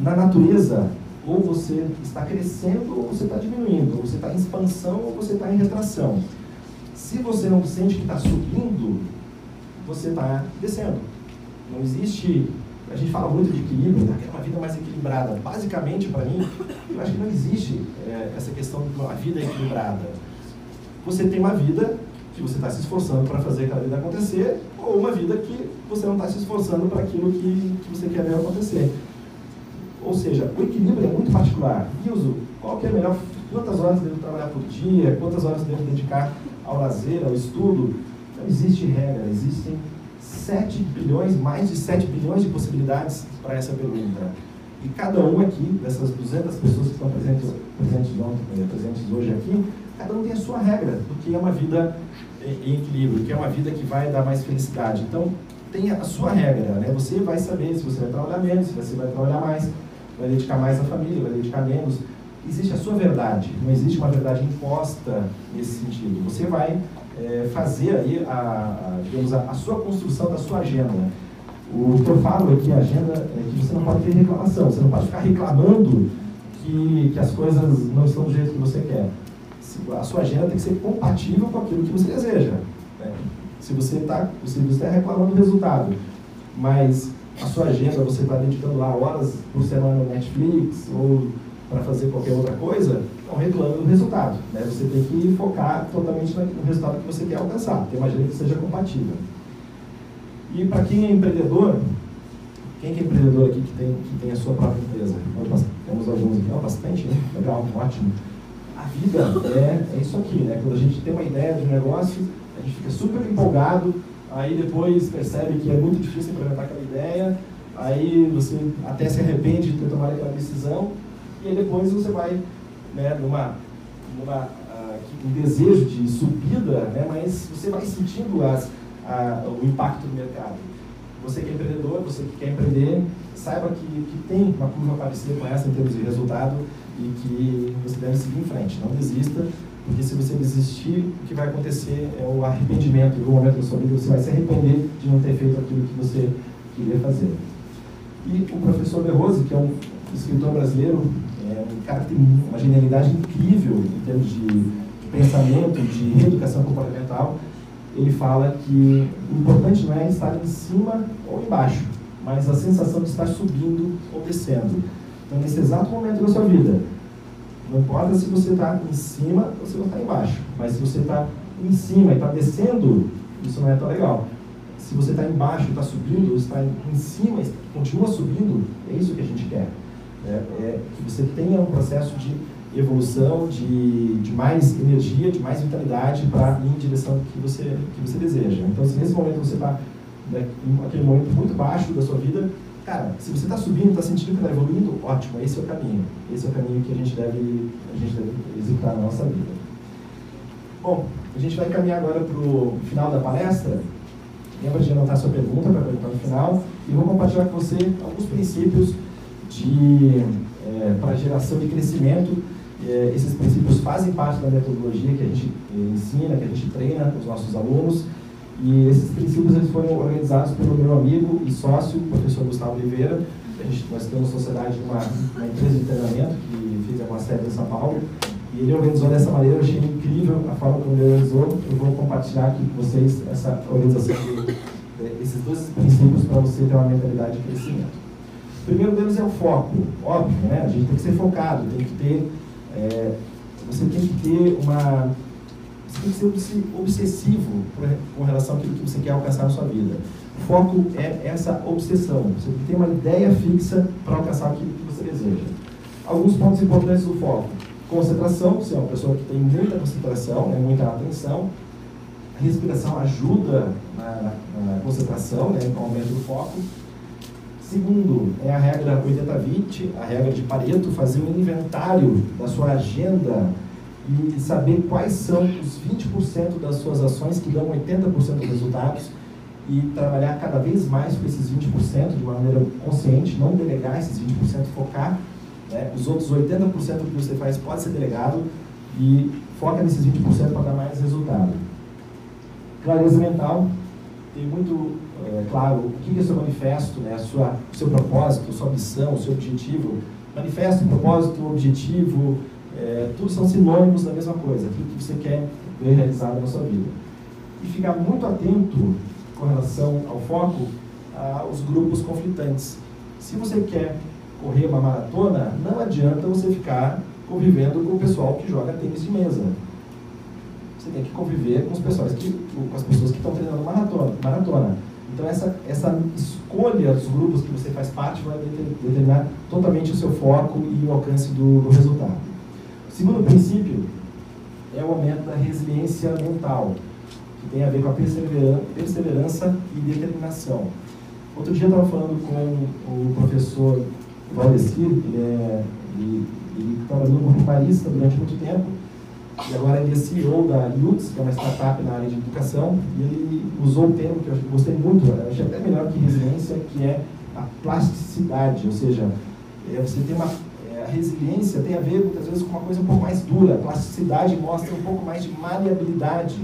Na natureza, ou você está crescendo ou você está diminuindo, ou você está em expansão ou você está em retração. Se você não sente que está subindo, você está descendo. Não existe. A gente fala muito de equilíbrio, né? uma vida mais equilibrada. Basicamente, para mim, eu acho que não existe é, essa questão de uma vida equilibrada. Você tem uma vida que você está se esforçando para fazer aquela vida acontecer, ou uma vida que você não está se esforçando para aquilo que, que você quer ver acontecer. Ou seja, o equilíbrio é muito particular. Ilso, qual que é melhor? Quantas horas devo trabalhar por dia? Quantas horas devo dedicar ao lazer, ao estudo? Não existe regra, existem 7 bilhões, mais de 7 bilhões de possibilidades para essa pergunta. E cada um aqui, dessas 200 pessoas que estão presentes, presentes, ontem, presentes hoje aqui, cada um tem a sua regra do que é uma vida em equilíbrio, que é uma vida que vai dar mais felicidade. Então, tem a sua regra, né? Você vai saber se você vai trabalhar menos, se você vai trabalhar mais vai dedicar mais à família, vai dedicar menos. Existe a sua verdade, não existe uma verdade imposta nesse sentido. Você vai é, fazer aí a, a digamos, a, a, sua construção da sua agenda. O que eu falo que a agenda é que você não pode ter reclamação, você não pode ficar reclamando que, que as coisas não estão do jeito que você quer. A sua agenda tem que ser compatível com aquilo que você deseja. Né? Se você está você tá reclamando do resultado, mas a sua agenda, você está dedicando lá horas por semana no Netflix ou para fazer qualquer outra coisa, não reclame do resultado. Né? Você tem que focar totalmente no resultado que você quer alcançar, ter uma agenda que seja compatível. E para quem é empreendedor, quem que é empreendedor aqui que tem, que tem a sua própria empresa? Temos alguns aqui, bastante, né? legal, ótimo. A vida é, é isso aqui, né? Quando a gente tem uma ideia de um negócio, a gente fica super empolgado, aí depois percebe que é muito difícil implementar aquela ideia, aí você até se arrepende de ter tomado aquela decisão, e aí depois você vai né, numa, numa uh, um desejo de subida, né, mas você vai sentindo as, uh, o impacto do mercado. Você que é empreendedor, você que quer empreender, saiba que, que tem uma curva parecida com essa em termos de resultado e que você deve seguir em frente. Não desista, porque se você desistir, o que vai acontecer é o arrependimento. Algum momento da sua vida você vai se arrepender de não ter feito aquilo que você queria fazer. E o professor De Rose, que é um escritor brasileiro, é um cara que tem uma genialidade incrível em termos de, pensamento, de reeducação comportamental. Ele fala que o importante não é estar em cima ou embaixo, mas a sensação de estar subindo ou descendo. Então, nesse exato momento da sua vida, não importa se você está em cima ou se você está embaixo, mas se você está em cima e está descendo, isso não é tão legal. Se você está embaixo e está subindo, está em cima e continua subindo, é isso que a gente quer. É, é que você tenha um processo de evolução, de, de mais energia, de mais vitalidade para ir em direção que você, que você deseja. Então, se nesse momento você está né, em aquele momento muito baixo da sua vida, Cara, se você está subindo, está sentindo que está evoluindo, ótimo, esse é o caminho. Esse é o caminho que a gente deve, a gente deve executar na nossa vida. Bom, a gente vai caminhar agora para o final da palestra. Lembra de anotar sua pergunta para perguntar no final. E vou compartilhar com você alguns princípios de, é, para geração de crescimento. É, esses princípios fazem parte da metodologia que a gente ensina, que a gente treina os nossos alunos. E esses princípios eles foram organizados pelo meu amigo e sócio, o professor Gustavo Oliveira. A gente, nós temos sociedade, uma, uma empresa de treinamento que fica uma sede em São Paulo. E ele organizou dessa maneira, eu achei incrível a forma como ele organizou. Eu vou compartilhar aqui com vocês essa organização de, esses dois princípios para você ter uma mentalidade de crescimento. O primeiro deles é o foco, óbvio, né? A gente tem que ser focado, tem que ter, é, você tem que ter uma você tem que ser obsessivo com relação àquilo que você quer alcançar na sua vida. Foco é essa obsessão. Você tem uma ideia fixa para alcançar aquilo que você deseja. Alguns pontos importantes do foco. Concentração, você é uma pessoa que tem muita concentração, né, muita atenção. A respiração ajuda na, na, concentração, né, no aumento do foco. Segundo, é a regra 80-20, a regra de Pareto, fazer um inventário da sua agenda e saber quais são os 20% das suas ações que dão 80% dos resultados e trabalhar cada vez mais com esses 20% de uma maneira consciente, não delegar esses 20%, focar. Né? Os outros 80% que você faz pode ser delegado e foca nesses 20% para dar mais resultado. Clareza mental, tem muito é, claro o que é seu manifesto, né? sua, o seu propósito, sua missão, o seu objetivo. Manifesto, propósito, objetivo, é, tudo são sinônimos da mesma coisa, aquilo que você quer ver realizado na sua vida. E ficar muito atento com relação ao foco aos grupos conflitantes. Se você quer correr uma maratona, não adianta você ficar convivendo com o pessoal que joga tênis de mesa. Você tem que conviver com, os pessoas que, com as pessoas que estão treinando maratona. maratona. Então, essa, essa escolha dos grupos que você faz parte vai determinar totalmente o seu foco e o alcance do, do resultado. O segundo princípio é o aumento da resiliência mental, que tem a ver com a perseverança e determinação. Outro dia eu estava falando com o professor Valdecir, ele, trabalhou como primarista durante muito tempo, e agora ele é CEO da Lutz, que é uma startup na área de educação, e ele usou um termo que eu gostei muito, eu achei até melhor que resiliência, que é a plasticidade, ou seja, é você tem uma resiliência tem a ver muitas vezes com uma coisa um pouco mais dura. A plasticidade mostra um pouco mais de maleabilidade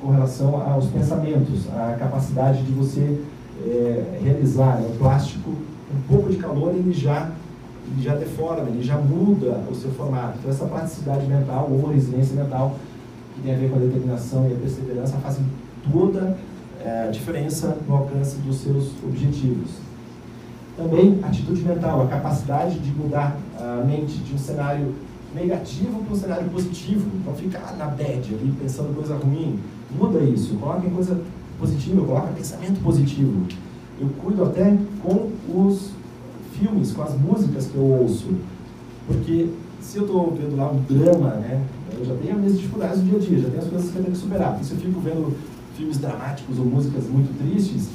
com relação aos pensamentos, a capacidade de você é, realizar. Né? O plástico, um pouco de calor, ele já ele já deforma, ele já muda o seu formato. Então, essa plasticidade mental ou resiliência mental, que tem a ver com a determinação e a perseverança, fazem toda é, a diferença no alcance dos seus objetivos. Também, atitude mental, a capacidade de mudar a mente de um cenário negativo para um cenário positivo. Não ficar na bad ali, pensando coisa ruim. Muda isso, coloca em coisa positiva, coloca pensamento positivo. Eu cuido até com os filmes, com as músicas que eu ouço. Porque se eu estou vendo lá um drama, né, eu já tenho as minhas dificuldades do dia a dia, já tenho as coisas que eu tenho que superar. Porque se eu fico vendo filmes dramáticos ou músicas muito tristes,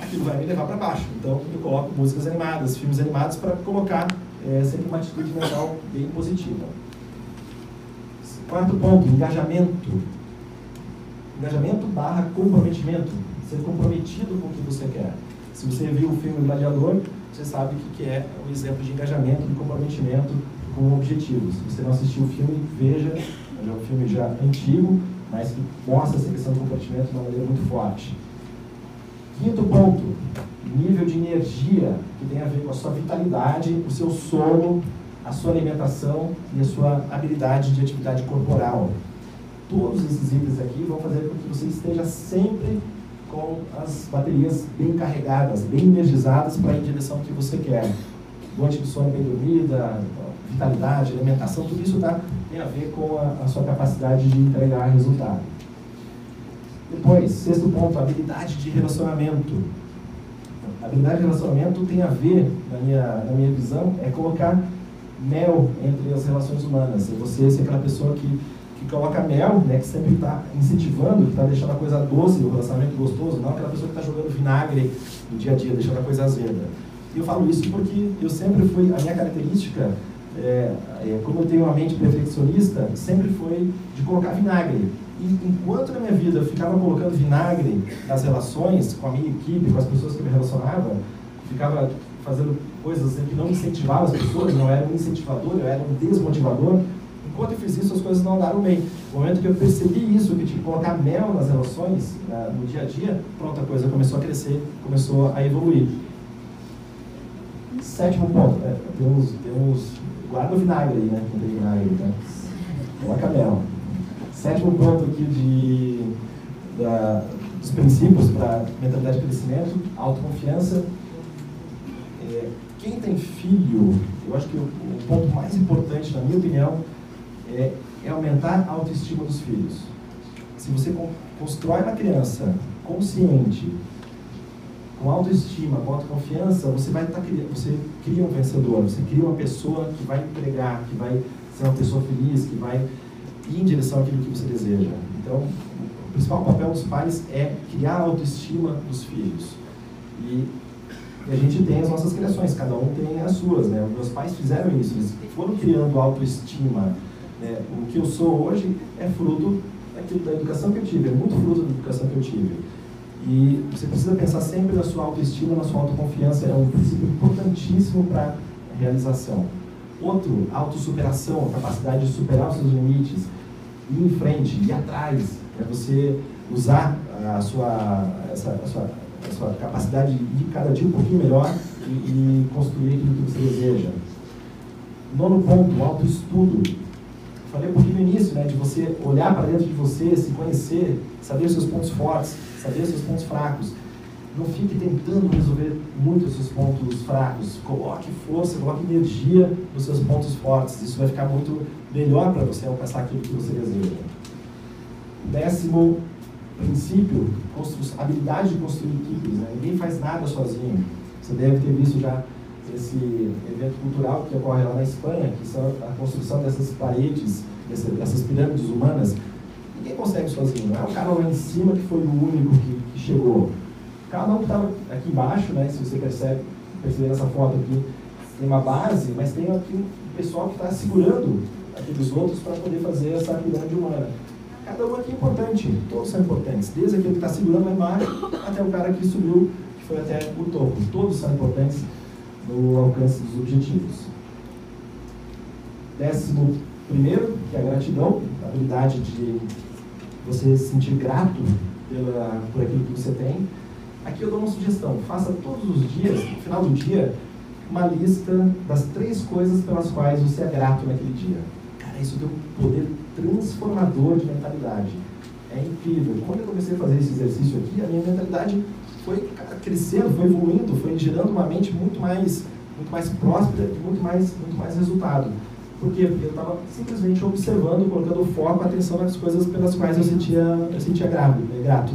aquilo vai me levar para baixo. Então eu coloco músicas animadas, filmes animados para colocar é, sempre uma atitude mental bem positiva. Quarto ponto, engajamento. Engajamento barra comprometimento. Ser comprometido com o que você quer. Se você viu o filme Gladiador, você sabe o que é um exemplo de engajamento, de comprometimento com objetivos. Se você não assistiu o filme, veja, é um filme já antigo, mas que mostra essa questão do comprometimento de uma maneira muito forte. Quinto ponto, nível de energia, que tem a ver com a sua vitalidade, o seu sono, a sua alimentação e a sua habilidade de atividade corporal. Todos esses itens aqui vão fazer com que você esteja sempre com as baterias bem carregadas, bem energizadas para ir em direção que você quer. Noite de sono bem dormida, vitalidade, alimentação, tudo isso tá, tem a ver com a, a sua capacidade de entregar resultado. Depois, sexto ponto, habilidade de relacionamento. Habilidade de relacionamento tem a ver, na minha, na minha visão, é colocar mel entre as relações humanas. É você ser aquela pessoa que que coloca mel, né, que sempre está incentivando, que está deixando a coisa doce, o relacionamento gostoso, não aquela pessoa que está jogando vinagre no dia a dia, deixando a coisa azeda. E eu falo isso porque eu sempre fui, a minha característica, é, é, como eu tenho uma mente perfeccionista, sempre foi de colocar vinagre. E enquanto na minha vida eu ficava colocando vinagre nas relações com a minha equipe, com as pessoas que me relacionava, ficava fazendo coisas assim, que não incentivavam as pessoas, não era um incentivador, eu era um desmotivador, enquanto eu fiz isso, as coisas não andaram bem. No momento que eu percebi isso, que tinha que colocar mel nas relações, né, no dia a dia, pronto, a coisa começou a crescer, começou a evoluir. Sétimo ponto, é, temos, temos, guarda o vinagre aí, né? Não tem vinagre, tá? Coloca mel. Sétimo ponto aqui de, da, dos princípios para mentalidade de crescimento, autoconfiança. É, quem tem filho, eu acho que o, o ponto mais importante, na minha opinião, é, é aumentar a autoestima dos filhos. Se você constrói uma criança consciente, com autoestima, com autoconfiança, você vai tá, você cria um vencedor, você cria uma pessoa que vai entregar, que vai ser uma pessoa feliz, que vai ir em direção àquilo que você deseja. Então, o principal papel dos pais é criar a autoestima dos filhos. E a gente tem as nossas criações, cada um tem as suas. Né? Meus pais fizeram isso, eles foram criando autoestima. Né? O que eu sou hoje é fruto daquilo, da educação que eu tive, é muito fruto da educação que eu tive. E você precisa pensar sempre na sua autoestima, na sua autoconfiança, é um princípio importantíssimo para a realização. Outro, autossuperação, a capacidade de superar os seus limites, ir em frente, ir atrás, é você usar a sua, essa, a sua, a sua capacidade de ir cada dia um pouquinho melhor e, e construir aquilo que você deseja. Nono ponto, autoestudo. Falei um pouquinho no início, né, de você olhar para dentro de você, se conhecer, saber os seus pontos fortes, saber os seus pontos fracos. Não fique tentando resolver muito os seus pontos fracos. Coloque força, coloque energia nos seus pontos fortes. Isso vai ficar muito melhor para você alcançar aquilo que você deseja. Décimo princípio, habilidade de construir equipes. Né? Ninguém faz nada sozinho. Você deve ter visto já esse evento cultural que ocorre lá na Espanha, que são a construção dessas paredes, dessas pirâmides humanas. Ninguém consegue sozinho. Não é o cara lá em cima que foi o único que, que chegou. Cada um que estava aqui embaixo, né, se você percebe, perceber nessa foto aqui, tem uma base, mas tem aqui um pessoal que está segurando aqueles outros para poder fazer essa pirâmide humana. Cada um aqui é importante, todos são importantes, desde aquele que está segurando lá embaixo até o cara que subiu, que foi até o topo. Todos são importantes no alcance dos objetivos. Décimo primeiro, que é a gratidão, a habilidade de você se sentir grato pela, por aquilo que você tem. Aqui eu dou uma sugestão, faça todos os dias, no final do dia, uma lista das três coisas pelas quais você é grato naquele dia. Cara, isso tem um poder transformador de mentalidade. É incrível. Quando eu comecei a fazer esse exercício aqui, a minha mentalidade foi crescendo, foi evoluindo, foi gerando uma mente muito mais, muito mais próspera e muito mais, muito mais resultado. Por quê? Porque eu estava simplesmente observando, colocando foco, atenção nas coisas pelas quais eu sentia, eu sentia grato. grato.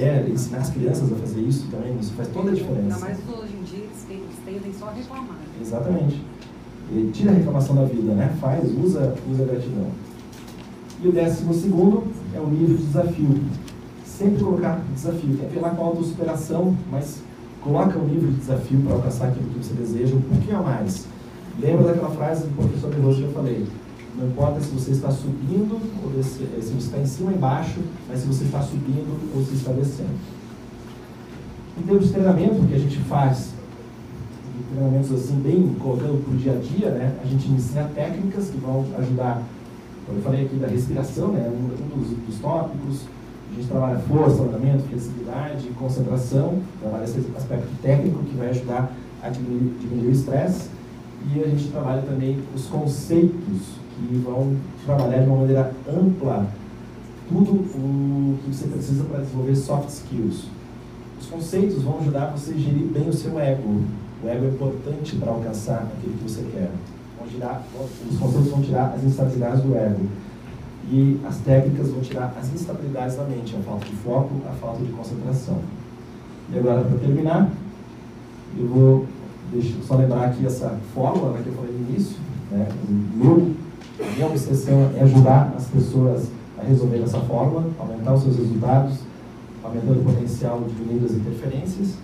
É, ensinar as crianças a fazer isso também, isso faz toda a diferença. Ainda mais hoje em dia, eles, tendem só a reclamar. Exatamente. E tira a reclamação da vida, né? Faz, usa, usa a gratidão. E o décimo segundo é o nível de desafio. Sempre colocar desafio. Tem que lá com a autossuperação, mas coloca o nível de desafio para alcançar aquilo que você deseja um pouquinho a mais. Lembra daquela frase do professor De Rose que eu falei? Não importa se você está subindo ou descendo, se você está em cima ou embaixo, mas se você está subindo ou se está descendo. Em termos de treinamento que a gente faz, treinamentos assim, bem colocando para o dia a dia, né, a gente ensina técnicas que vão ajudar. Como eu falei aqui da respiração, né, um dos, dos tópicos. A gente trabalha força, andamento, flexibilidade, concentração, trabalha esse aspecto técnico que vai ajudar a diminuir, diminuir o estresse. E a gente trabalha também os conceitos que vão trabalhar de uma maneira ampla tudo o que você precisa para desenvolver soft skills. Os conceitos vão ajudar você a gerir bem o seu ego. O ego é importante para alcançar aquilo que você quer. Vão tirar, os conceitos vão tirar as instabilidades do ego. E as técnicas vão tirar as instabilidades da mente, a falta de foco, a falta de concentração. E agora, para terminar, eu vou deixa, só lembrar aqui essa fórmula né, que eu falei no início. Né, o meu a minha obsessão é ajudar as pessoas a resolver essa forma, aumentar os seus resultados, aumentando o potencial, diminuindo as interferências.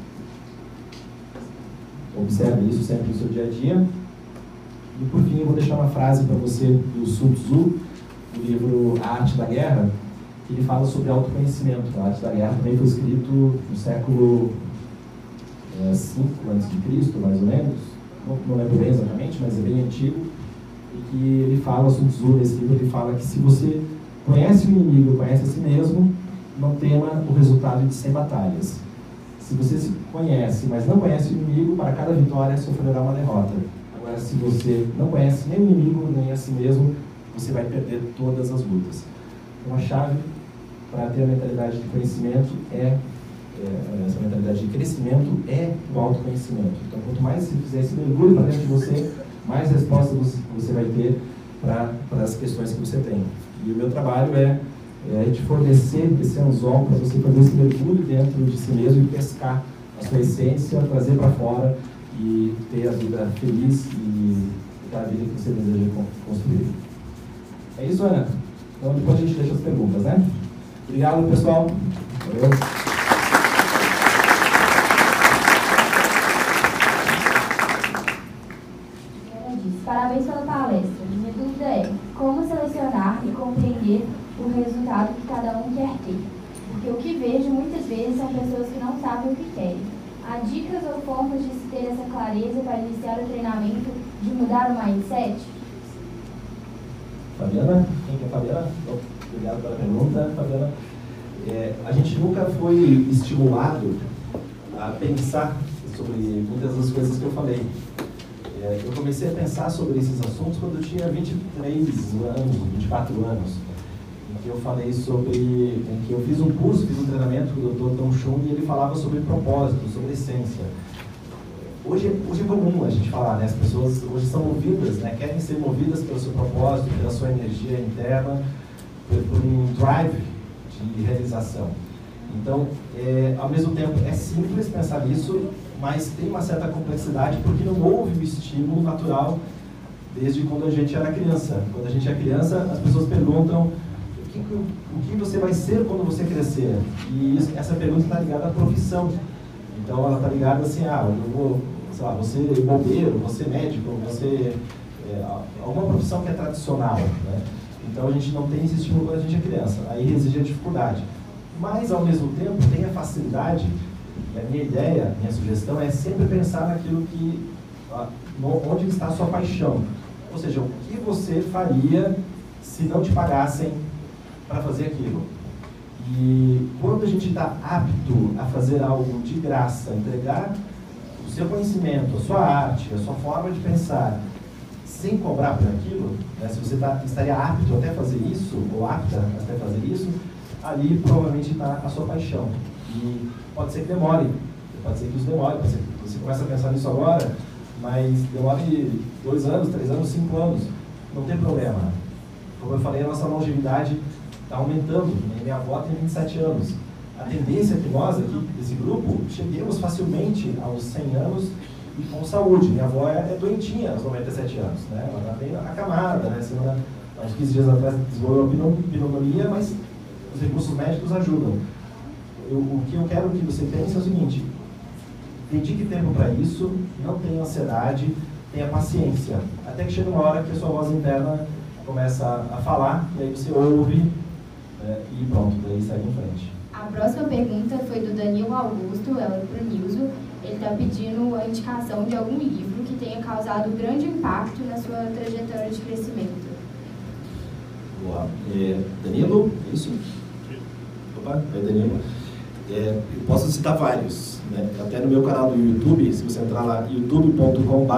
Observe isso sempre no seu dia a dia. E por fim, eu vou deixar uma frase para você do Sun Tzu, do livro A Arte da Guerra, que ele fala sobre autoconhecimento. A Arte da Guerra também foi escrito no século V é, a.C., mais ou menos. Não, não lembro bem exatamente, mas é bem antigo que ele fala, Sun Tzu, nesse livro, ele fala que se você conhece o inimigo, conhece a si mesmo, não tema o resultado de 100 batalhas. Se você se conhece, mas não conhece o inimigo, para cada vitória sofrerá uma derrota. Agora, se você não conhece nem o inimigo, nem a si mesmo, você vai perder todas as lutas. Então, a chave para ter a mentalidade de conhecimento é, é, essa mentalidade de crescimento é o autoconhecimento. Então, quanto mais você fizer esse mergulho para dentro de você, mais respostas você vai ter para as questões que você tem. E o meu trabalho é, é te fornecer esse anzol para você fazer esse mergulho dentro de si mesmo e pescar a sua essência, trazer para fora e ter a vida feliz e a vida que você deseja construir. É isso, Ana? Então depois a gente deixa as perguntas, né? Obrigado, pessoal. Valeu. O resultado que cada um quer ter. Porque o que vejo muitas vezes são pessoas que não sabem o que querem. Há dicas ou formas de se ter essa clareza para iniciar o treinamento de mudar o mindset? Fabiana? Quem que é Fabiana? Obrigado pela pergunta, Fabiana. É, a gente nunca foi estimulado a pensar sobre muitas das coisas que eu falei. É, eu comecei a pensar sobre esses assuntos quando eu tinha 23 anos, 24 anos, que eu falei sobre, em que eu fiz um curso, fiz um treinamento com o Dr. Tom Chung e ele falava sobre propósito, sobre essência. Hoje, hoje é comum a gente falar, né? As pessoas hoje são movidas, né? Querem ser movidas pelo seu propósito, pela sua energia interna, por, por um drive de realização. Então, é, ao mesmo tempo, é simples pensar nisso, mas tem uma certa complexidade porque não houve o estímulo natural desde quando a gente era criança. Quando a gente é criança, as pessoas perguntam que, o que você vai ser quando você crescer? E isso, essa pergunta está ligada à profissão. Então, ela está ligada assim, ah, eu vou sei lá, você é bombeiro, você é médico, você é, alguma profissão que é tradicional, né? Então a gente não tem esse estímulo quando a gente é criança, aí exige a dificuldade. Mas ao mesmo tempo tem a facilidade, e a minha ideia, minha sugestão é sempre pensar naquilo que, onde está a sua paixão. Ou seja, o que você faria se não te pagassem para fazer aquilo. E quando a gente está apto a fazer algo de graça, entregar o seu conhecimento, a sua arte, a sua forma de pensar, sem cobrar por aquilo, né, se você tá, estaria apto até fazer isso, ou apta até fazer isso, ali provavelmente está a sua paixão. E pode ser que demore, pode ser que isso demore, pode ser que você comece a pensar nisso agora, mas demore dois anos, três anos, cinco anos, não tem problema. Como eu falei, a nossa longevidade está aumentando. Minha avó tem 27 anos a tendência é que nós aqui, desse grupo, cheguemos facilmente aos 100 anos e com saúde. Minha avó é, é doentinha aos 97 anos, né? Ela está bem acamada, né? Semana, uns 15 dias atrás desenvolveu pneumonia, mas os recursos médicos ajudam. Eu, o que eu quero que você pense é o seguinte, dedique tempo para isso, não tenha ansiedade, tenha paciência, até que chega uma hora que a sua voz interna começa a falar, e aí você ouve né? e pronto, daí segue em frente. A próxima pergunta foi do Danilo Augusto, ela é para o Nilson. Ele está pedindo a indicação de algum livro que tenha causado grande impacto na sua trajetória de crescimento. Boa. É, Danilo, é isso? Opa, é Danilo. É, eu posso citar vários. Né? Até no meu canal do YouTube, se você entrar lá, youtube.com.br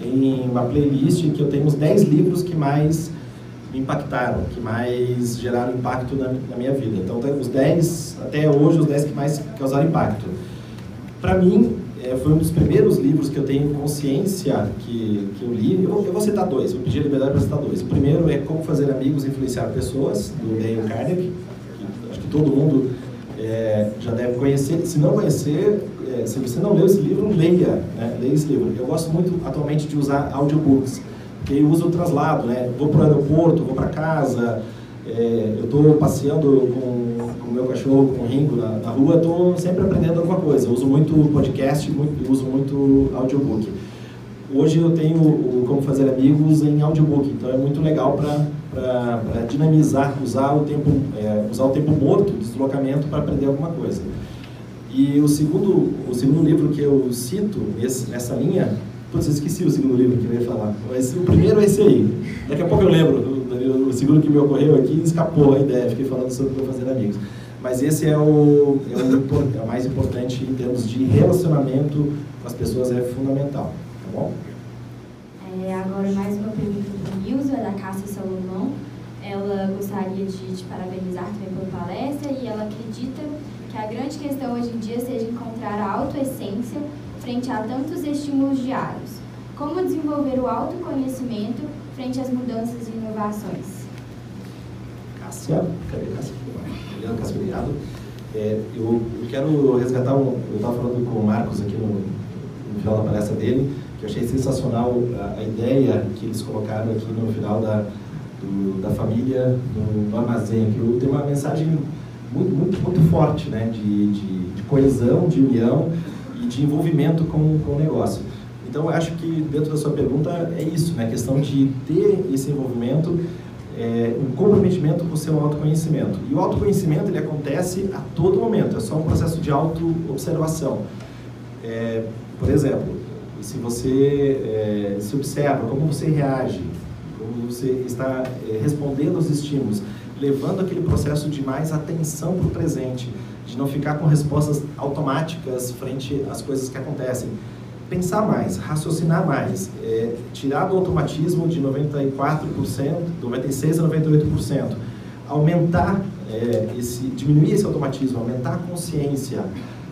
tem uma playlist que eu tenho os 10 livros que mais me impactaram, que mais geraram impacto na, na minha vida. Então, os 10, até hoje, os 10 que mais causaram impacto. Para mim, é, foi um dos primeiros livros que eu tenho consciência que, que eu li. Eu, eu vou citar dois, vou pedir liberdade para citar dois. O primeiro é Como Fazer Amigos e Influenciar Pessoas, do Dale Carnegie, que acho que todo mundo é, já deve conhecer. Se não conhecer, é, se você não leu esse livro, leia, né? leia esse livro. Eu gosto muito atualmente de usar audiobooks que usa o traslado, né? Vou para o aeroporto, vou para casa, é, eu estou passeando com o meu cachorro, com o Ringo na, na rua, estou sempre aprendendo alguma coisa. Eu uso muito podcast, muito, uso muito audiobook. Hoje eu tenho o Como Fazer Amigos em audiobook, então é muito legal para dinamizar, usar o tempo, é, usar o tempo morto, deslocamento para aprender alguma coisa. E o segundo, o segundo livro que eu cito nessa linha Putz, eu esqueci o segundo livro que eu ia falar. Mas o primeiro é esse aí. Daqui a pouco eu lembro. O segundo que me ocorreu aqui escapou a ideia. Fiquei falando sobre o fazer amigos. Mas esse é o, é o, é o mais importante em termos de relacionamento com as pessoas, é fundamental. Tá bom? É, agora mais uma pergunta do Nilza, da Cássia Salomão. Ela gostaria de te parabenizar também pela palestra e ela acredita que a grande questão hoje em dia seja encontrar a autoessência frente a tantos estímulos diários? Como desenvolver o autoconhecimento frente às mudanças e inovações? Cássia, cadê Cássia? Cássia, obrigado. É, eu, eu, quero resgatar um. Eu estava falando com o Marcos aqui no, no, final da palestra dele, que eu achei sensacional a, a, ideia que eles colocaram aqui no final da, do, da família no armazém, que tem uma mensagem muito, muito, muito forte né, de, de, de coesão, de união de envolvimento com, com o negócio. Então, eu acho que dentro da sua pergunta é isso, né? A questão de ter esse envolvimento é, um comprometimento com o seu autoconhecimento. E o autoconhecimento ele acontece a todo momento, é só um processo de auto-observação. É, por exemplo, se você é, se observa, como você reage, como você está respondendo aos estímulos, levando aquele processo de mais atenção para o presente, de não ficar com respostas automáticas frente às coisas que acontecem. Pensar mais, raciocinar mais, é, tirar do automatismo de 94%, 96% a 98%, aumentar é, esse, diminuir esse automatismo, aumentar a consciência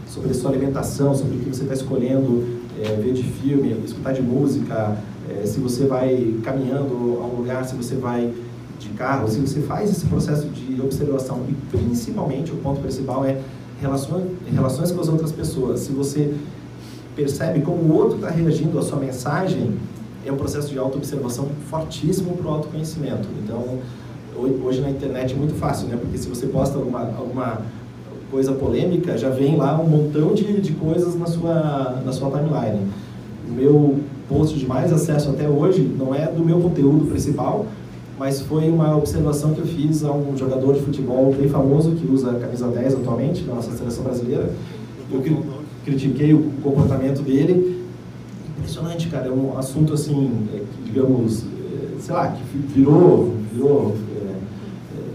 sobre a sua alimentação, sobre o que você está escolhendo, é, ver de filme, escutar de música, é, se você vai caminhando a um lugar, se você vai de carro, se você faz esse processo de observação e principalmente o ponto principal é relações, relações com as outras pessoas. Se você percebe como o outro está reagindo à sua mensagem, é um processo de auto-observação fortíssimo para o autoconhecimento. Então, hoje na internet é muito fácil, né? Porque se você posta alguma, alguma coisa polêmica, já vem lá um montão de, de coisas na sua, na sua timeline. O meu post de mais acesso até hoje não é do meu conteúdo principal, mas foi uma observação que eu fiz a um jogador de futebol bem famoso que usa a camisa 10 atualmente na nossa seleção brasileira. Eu critiquei o comportamento dele. Impressionante, cara, é um assunto assim, é, digamos, é, sei lá, que virou, virou, é,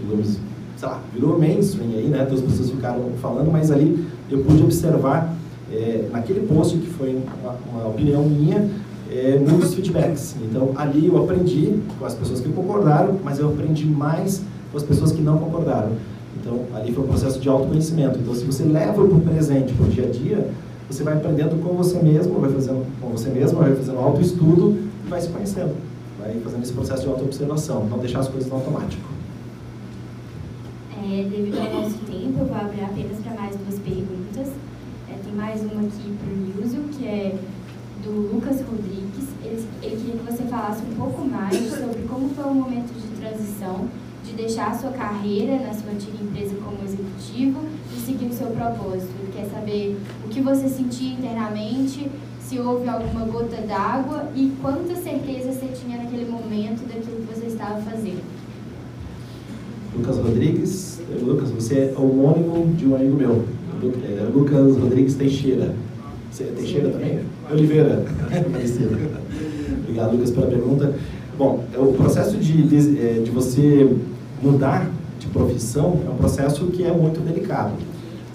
digamos, sei lá, virou mainstream aí, né? Todas as pessoas ficaram falando, mas ali eu pude observar é, naquele post que foi uma, uma opinião minha, é, muitos feedbacks. Então, ali eu aprendi com as pessoas que concordaram, mas eu aprendi mais com as pessoas que não concordaram. Então, ali foi um processo de autoconhecimento. Então, se você leva para o presente, para o dia a dia, você vai aprendendo com você mesmo, vai fazendo com você mesmo, vai fazendo autoestudo e vai se conhecendo. Vai fazendo esse processo de autoobservação, não deixar as coisas no automático. É, devido ao nosso tempo, eu vou abrir apenas para mais duas perguntas. É, tem mais uma aqui para o Nilson, que é do Lucas Rodrigues. Ele, ele queria que você falasse um pouco mais sobre como foi o momento de transição de deixar a sua carreira na sua antiga empresa como executivo e seguir o seu propósito. Ele quer saber o que você sentia internamente, se houve alguma gota d'água e quanta certeza você tinha naquele momento daquilo que você estava fazendo. Lucas Rodrigues, Lucas, você é homônimo de um amigo meu, é, Lucas Rodrigues Teixeira. Você é Teixeira também? Oliveira. Obrigado, Lucas, pela pergunta. Bom, é o processo de, de, é, de você mudar de profissão é um processo que é muito delicado.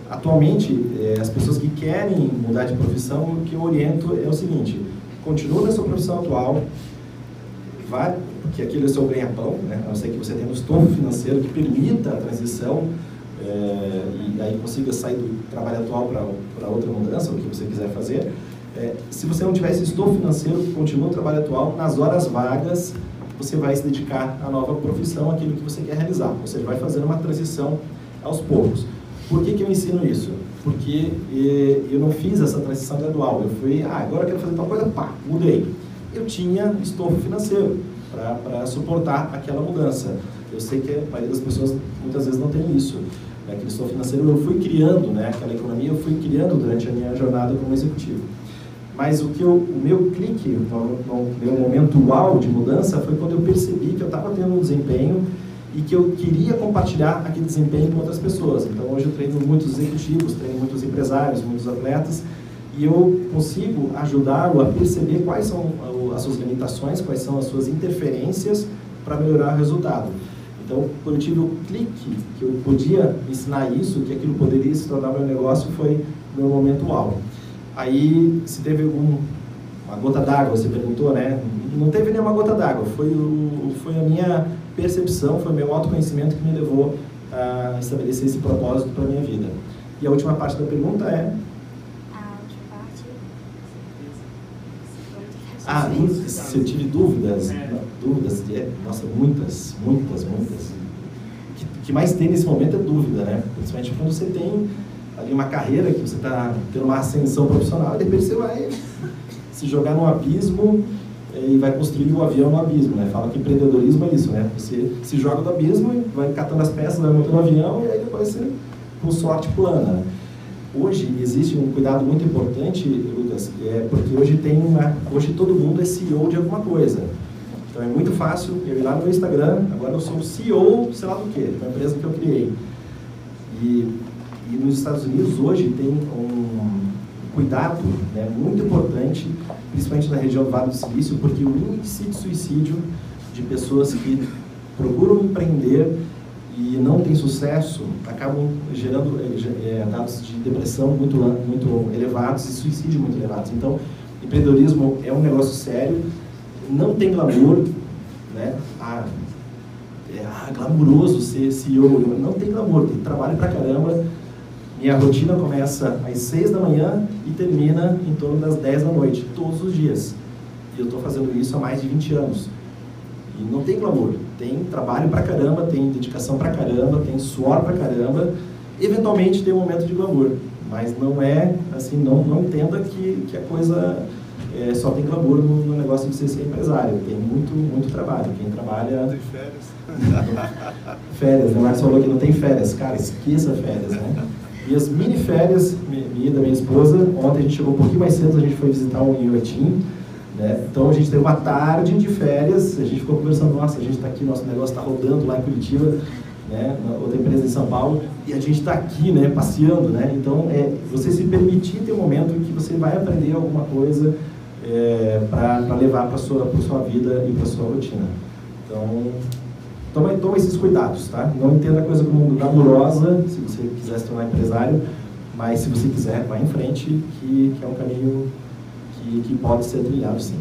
Atualmente, é, as pessoas que querem mudar de profissão, o que eu oriento é o seguinte: continue na sua profissão atual, vá, porque aquilo é o seu ganha-pão, né? a não ser que você tenha um estofo financeiro que permita a transição é, e aí consiga sair do trabalho atual para outra mudança, o que você quiser fazer. É, se você não tiver esse estofo financeiro, continua o trabalho atual, nas horas vagas você vai se dedicar à nova profissão, aquilo que você quer realizar. Ou seja, vai fazendo uma transição aos poucos. Por que, que eu ensino isso? Porque eh, eu não fiz essa transição gradual. Eu fui, ah, agora eu quero fazer tal coisa, pá, mudei. Eu tinha estofo financeiro para suportar aquela mudança. Eu sei que a maioria das pessoas muitas vezes não tem isso. Aquele estofo financeiro eu fui criando, né? aquela economia eu fui criando durante a minha jornada como executivo. Mas o que eu, o meu clique, no meu momento uau de mudança foi quando eu percebi que eu estava tendo um desempenho e que eu queria compartilhar aquele desempenho com outras pessoas. Então hoje eu treino muitos executivos, treino muitos empresários, muitos atletas e eu consigo ajudá-lo a perceber quais são as suas limitações, quais são as suas interferências para melhorar o resultado. Então, quando eu tive o clique que eu podia ensinar isso, que aquilo poderia se tornar meu negócio, foi meu momento uau. Aí, se teve algum, uma gota d'água, você perguntou, né? Não teve nenhuma gota d'água, foi, o, foi a minha percepção, foi o meu autoconhecimento que me levou a estabelecer esse propósito para a minha vida. E a última parte da pergunta é? A última parte. Ah, se eu tive dúvidas, dúvidas, é, nossa, muitas, muitas, muitas. O que mais tem nesse momento é dúvida, né? Principalmente quando você tem ali uma carreira que você está tendo uma ascensão profissional e de repente você vai se jogar num abismo eh, e vai construir o um avião no abismo, né? Fala que empreendedorismo é isso, né? Você se joga no abismo e vai catando as peças, vai montando o avião e aí depois você, com sorte, plana. Hoje existe um cuidado muito importante, Lucas, é porque hoje tem uma, hoje todo mundo é CEO de alguma coisa. Então é muito fácil eu ir lá no meu Instagram, agora eu sou CEO, sei lá do que, da empresa que eu criei. E, e nos Estados Unidos hoje tem um cuidado né, muito importante, principalmente na região do Vale do Silício, porque o índice de suicídio de pessoas que procuram empreender e não têm sucesso acabam gerando é, dados de depressão muito, muito elevados e suicídio muito elevados. Então, empreendedorismo é um negócio sério, não tem glamour, né? É ah, glamuroso ser CEO, não tem glamour, tem trabalho pra caramba. Minha rotina começa às 6 da manhã e termina em torno das 10 da noite, todos os dias. E eu estou fazendo isso há mais de 20 anos. E não tem glamour, tem trabalho pra caramba, tem dedicação pra caramba, tem suor pra caramba. Eventualmente tem um momento de glamour, mas não é assim, não, não entenda que, que a coisa é, só tem glamour no, no, negócio de ser, ser empresário. Tem muito, muito trabalho. Quem trabalha. Tem férias. férias, né? O Marcos falou que não tem férias. Cara, esqueça férias, né? E as mini férias, minha e da minha esposa, ontem a gente chegou um pouquinho mais cedo, a gente foi visitar um Iotim, né? Então a gente teve uma tarde de férias, a gente ficou conversando, nossa, a gente está aqui, nosso negócio está rodando lá em Curitiba, né? outra empresa em São Paulo, e a gente está aqui, né, passeando, né? Então, é, você se permitir ter um momento em que você vai aprender alguma coisa é, para levar para sua, sua vida e para sua rotina. Então, toma, toma esses cuidados, tá? Não entenda a coisa como glamurosa, se você quiser se tornar empresário, mas se você quiser, vá em frente, que, que é um caminho que, que pode ser trilhado sim.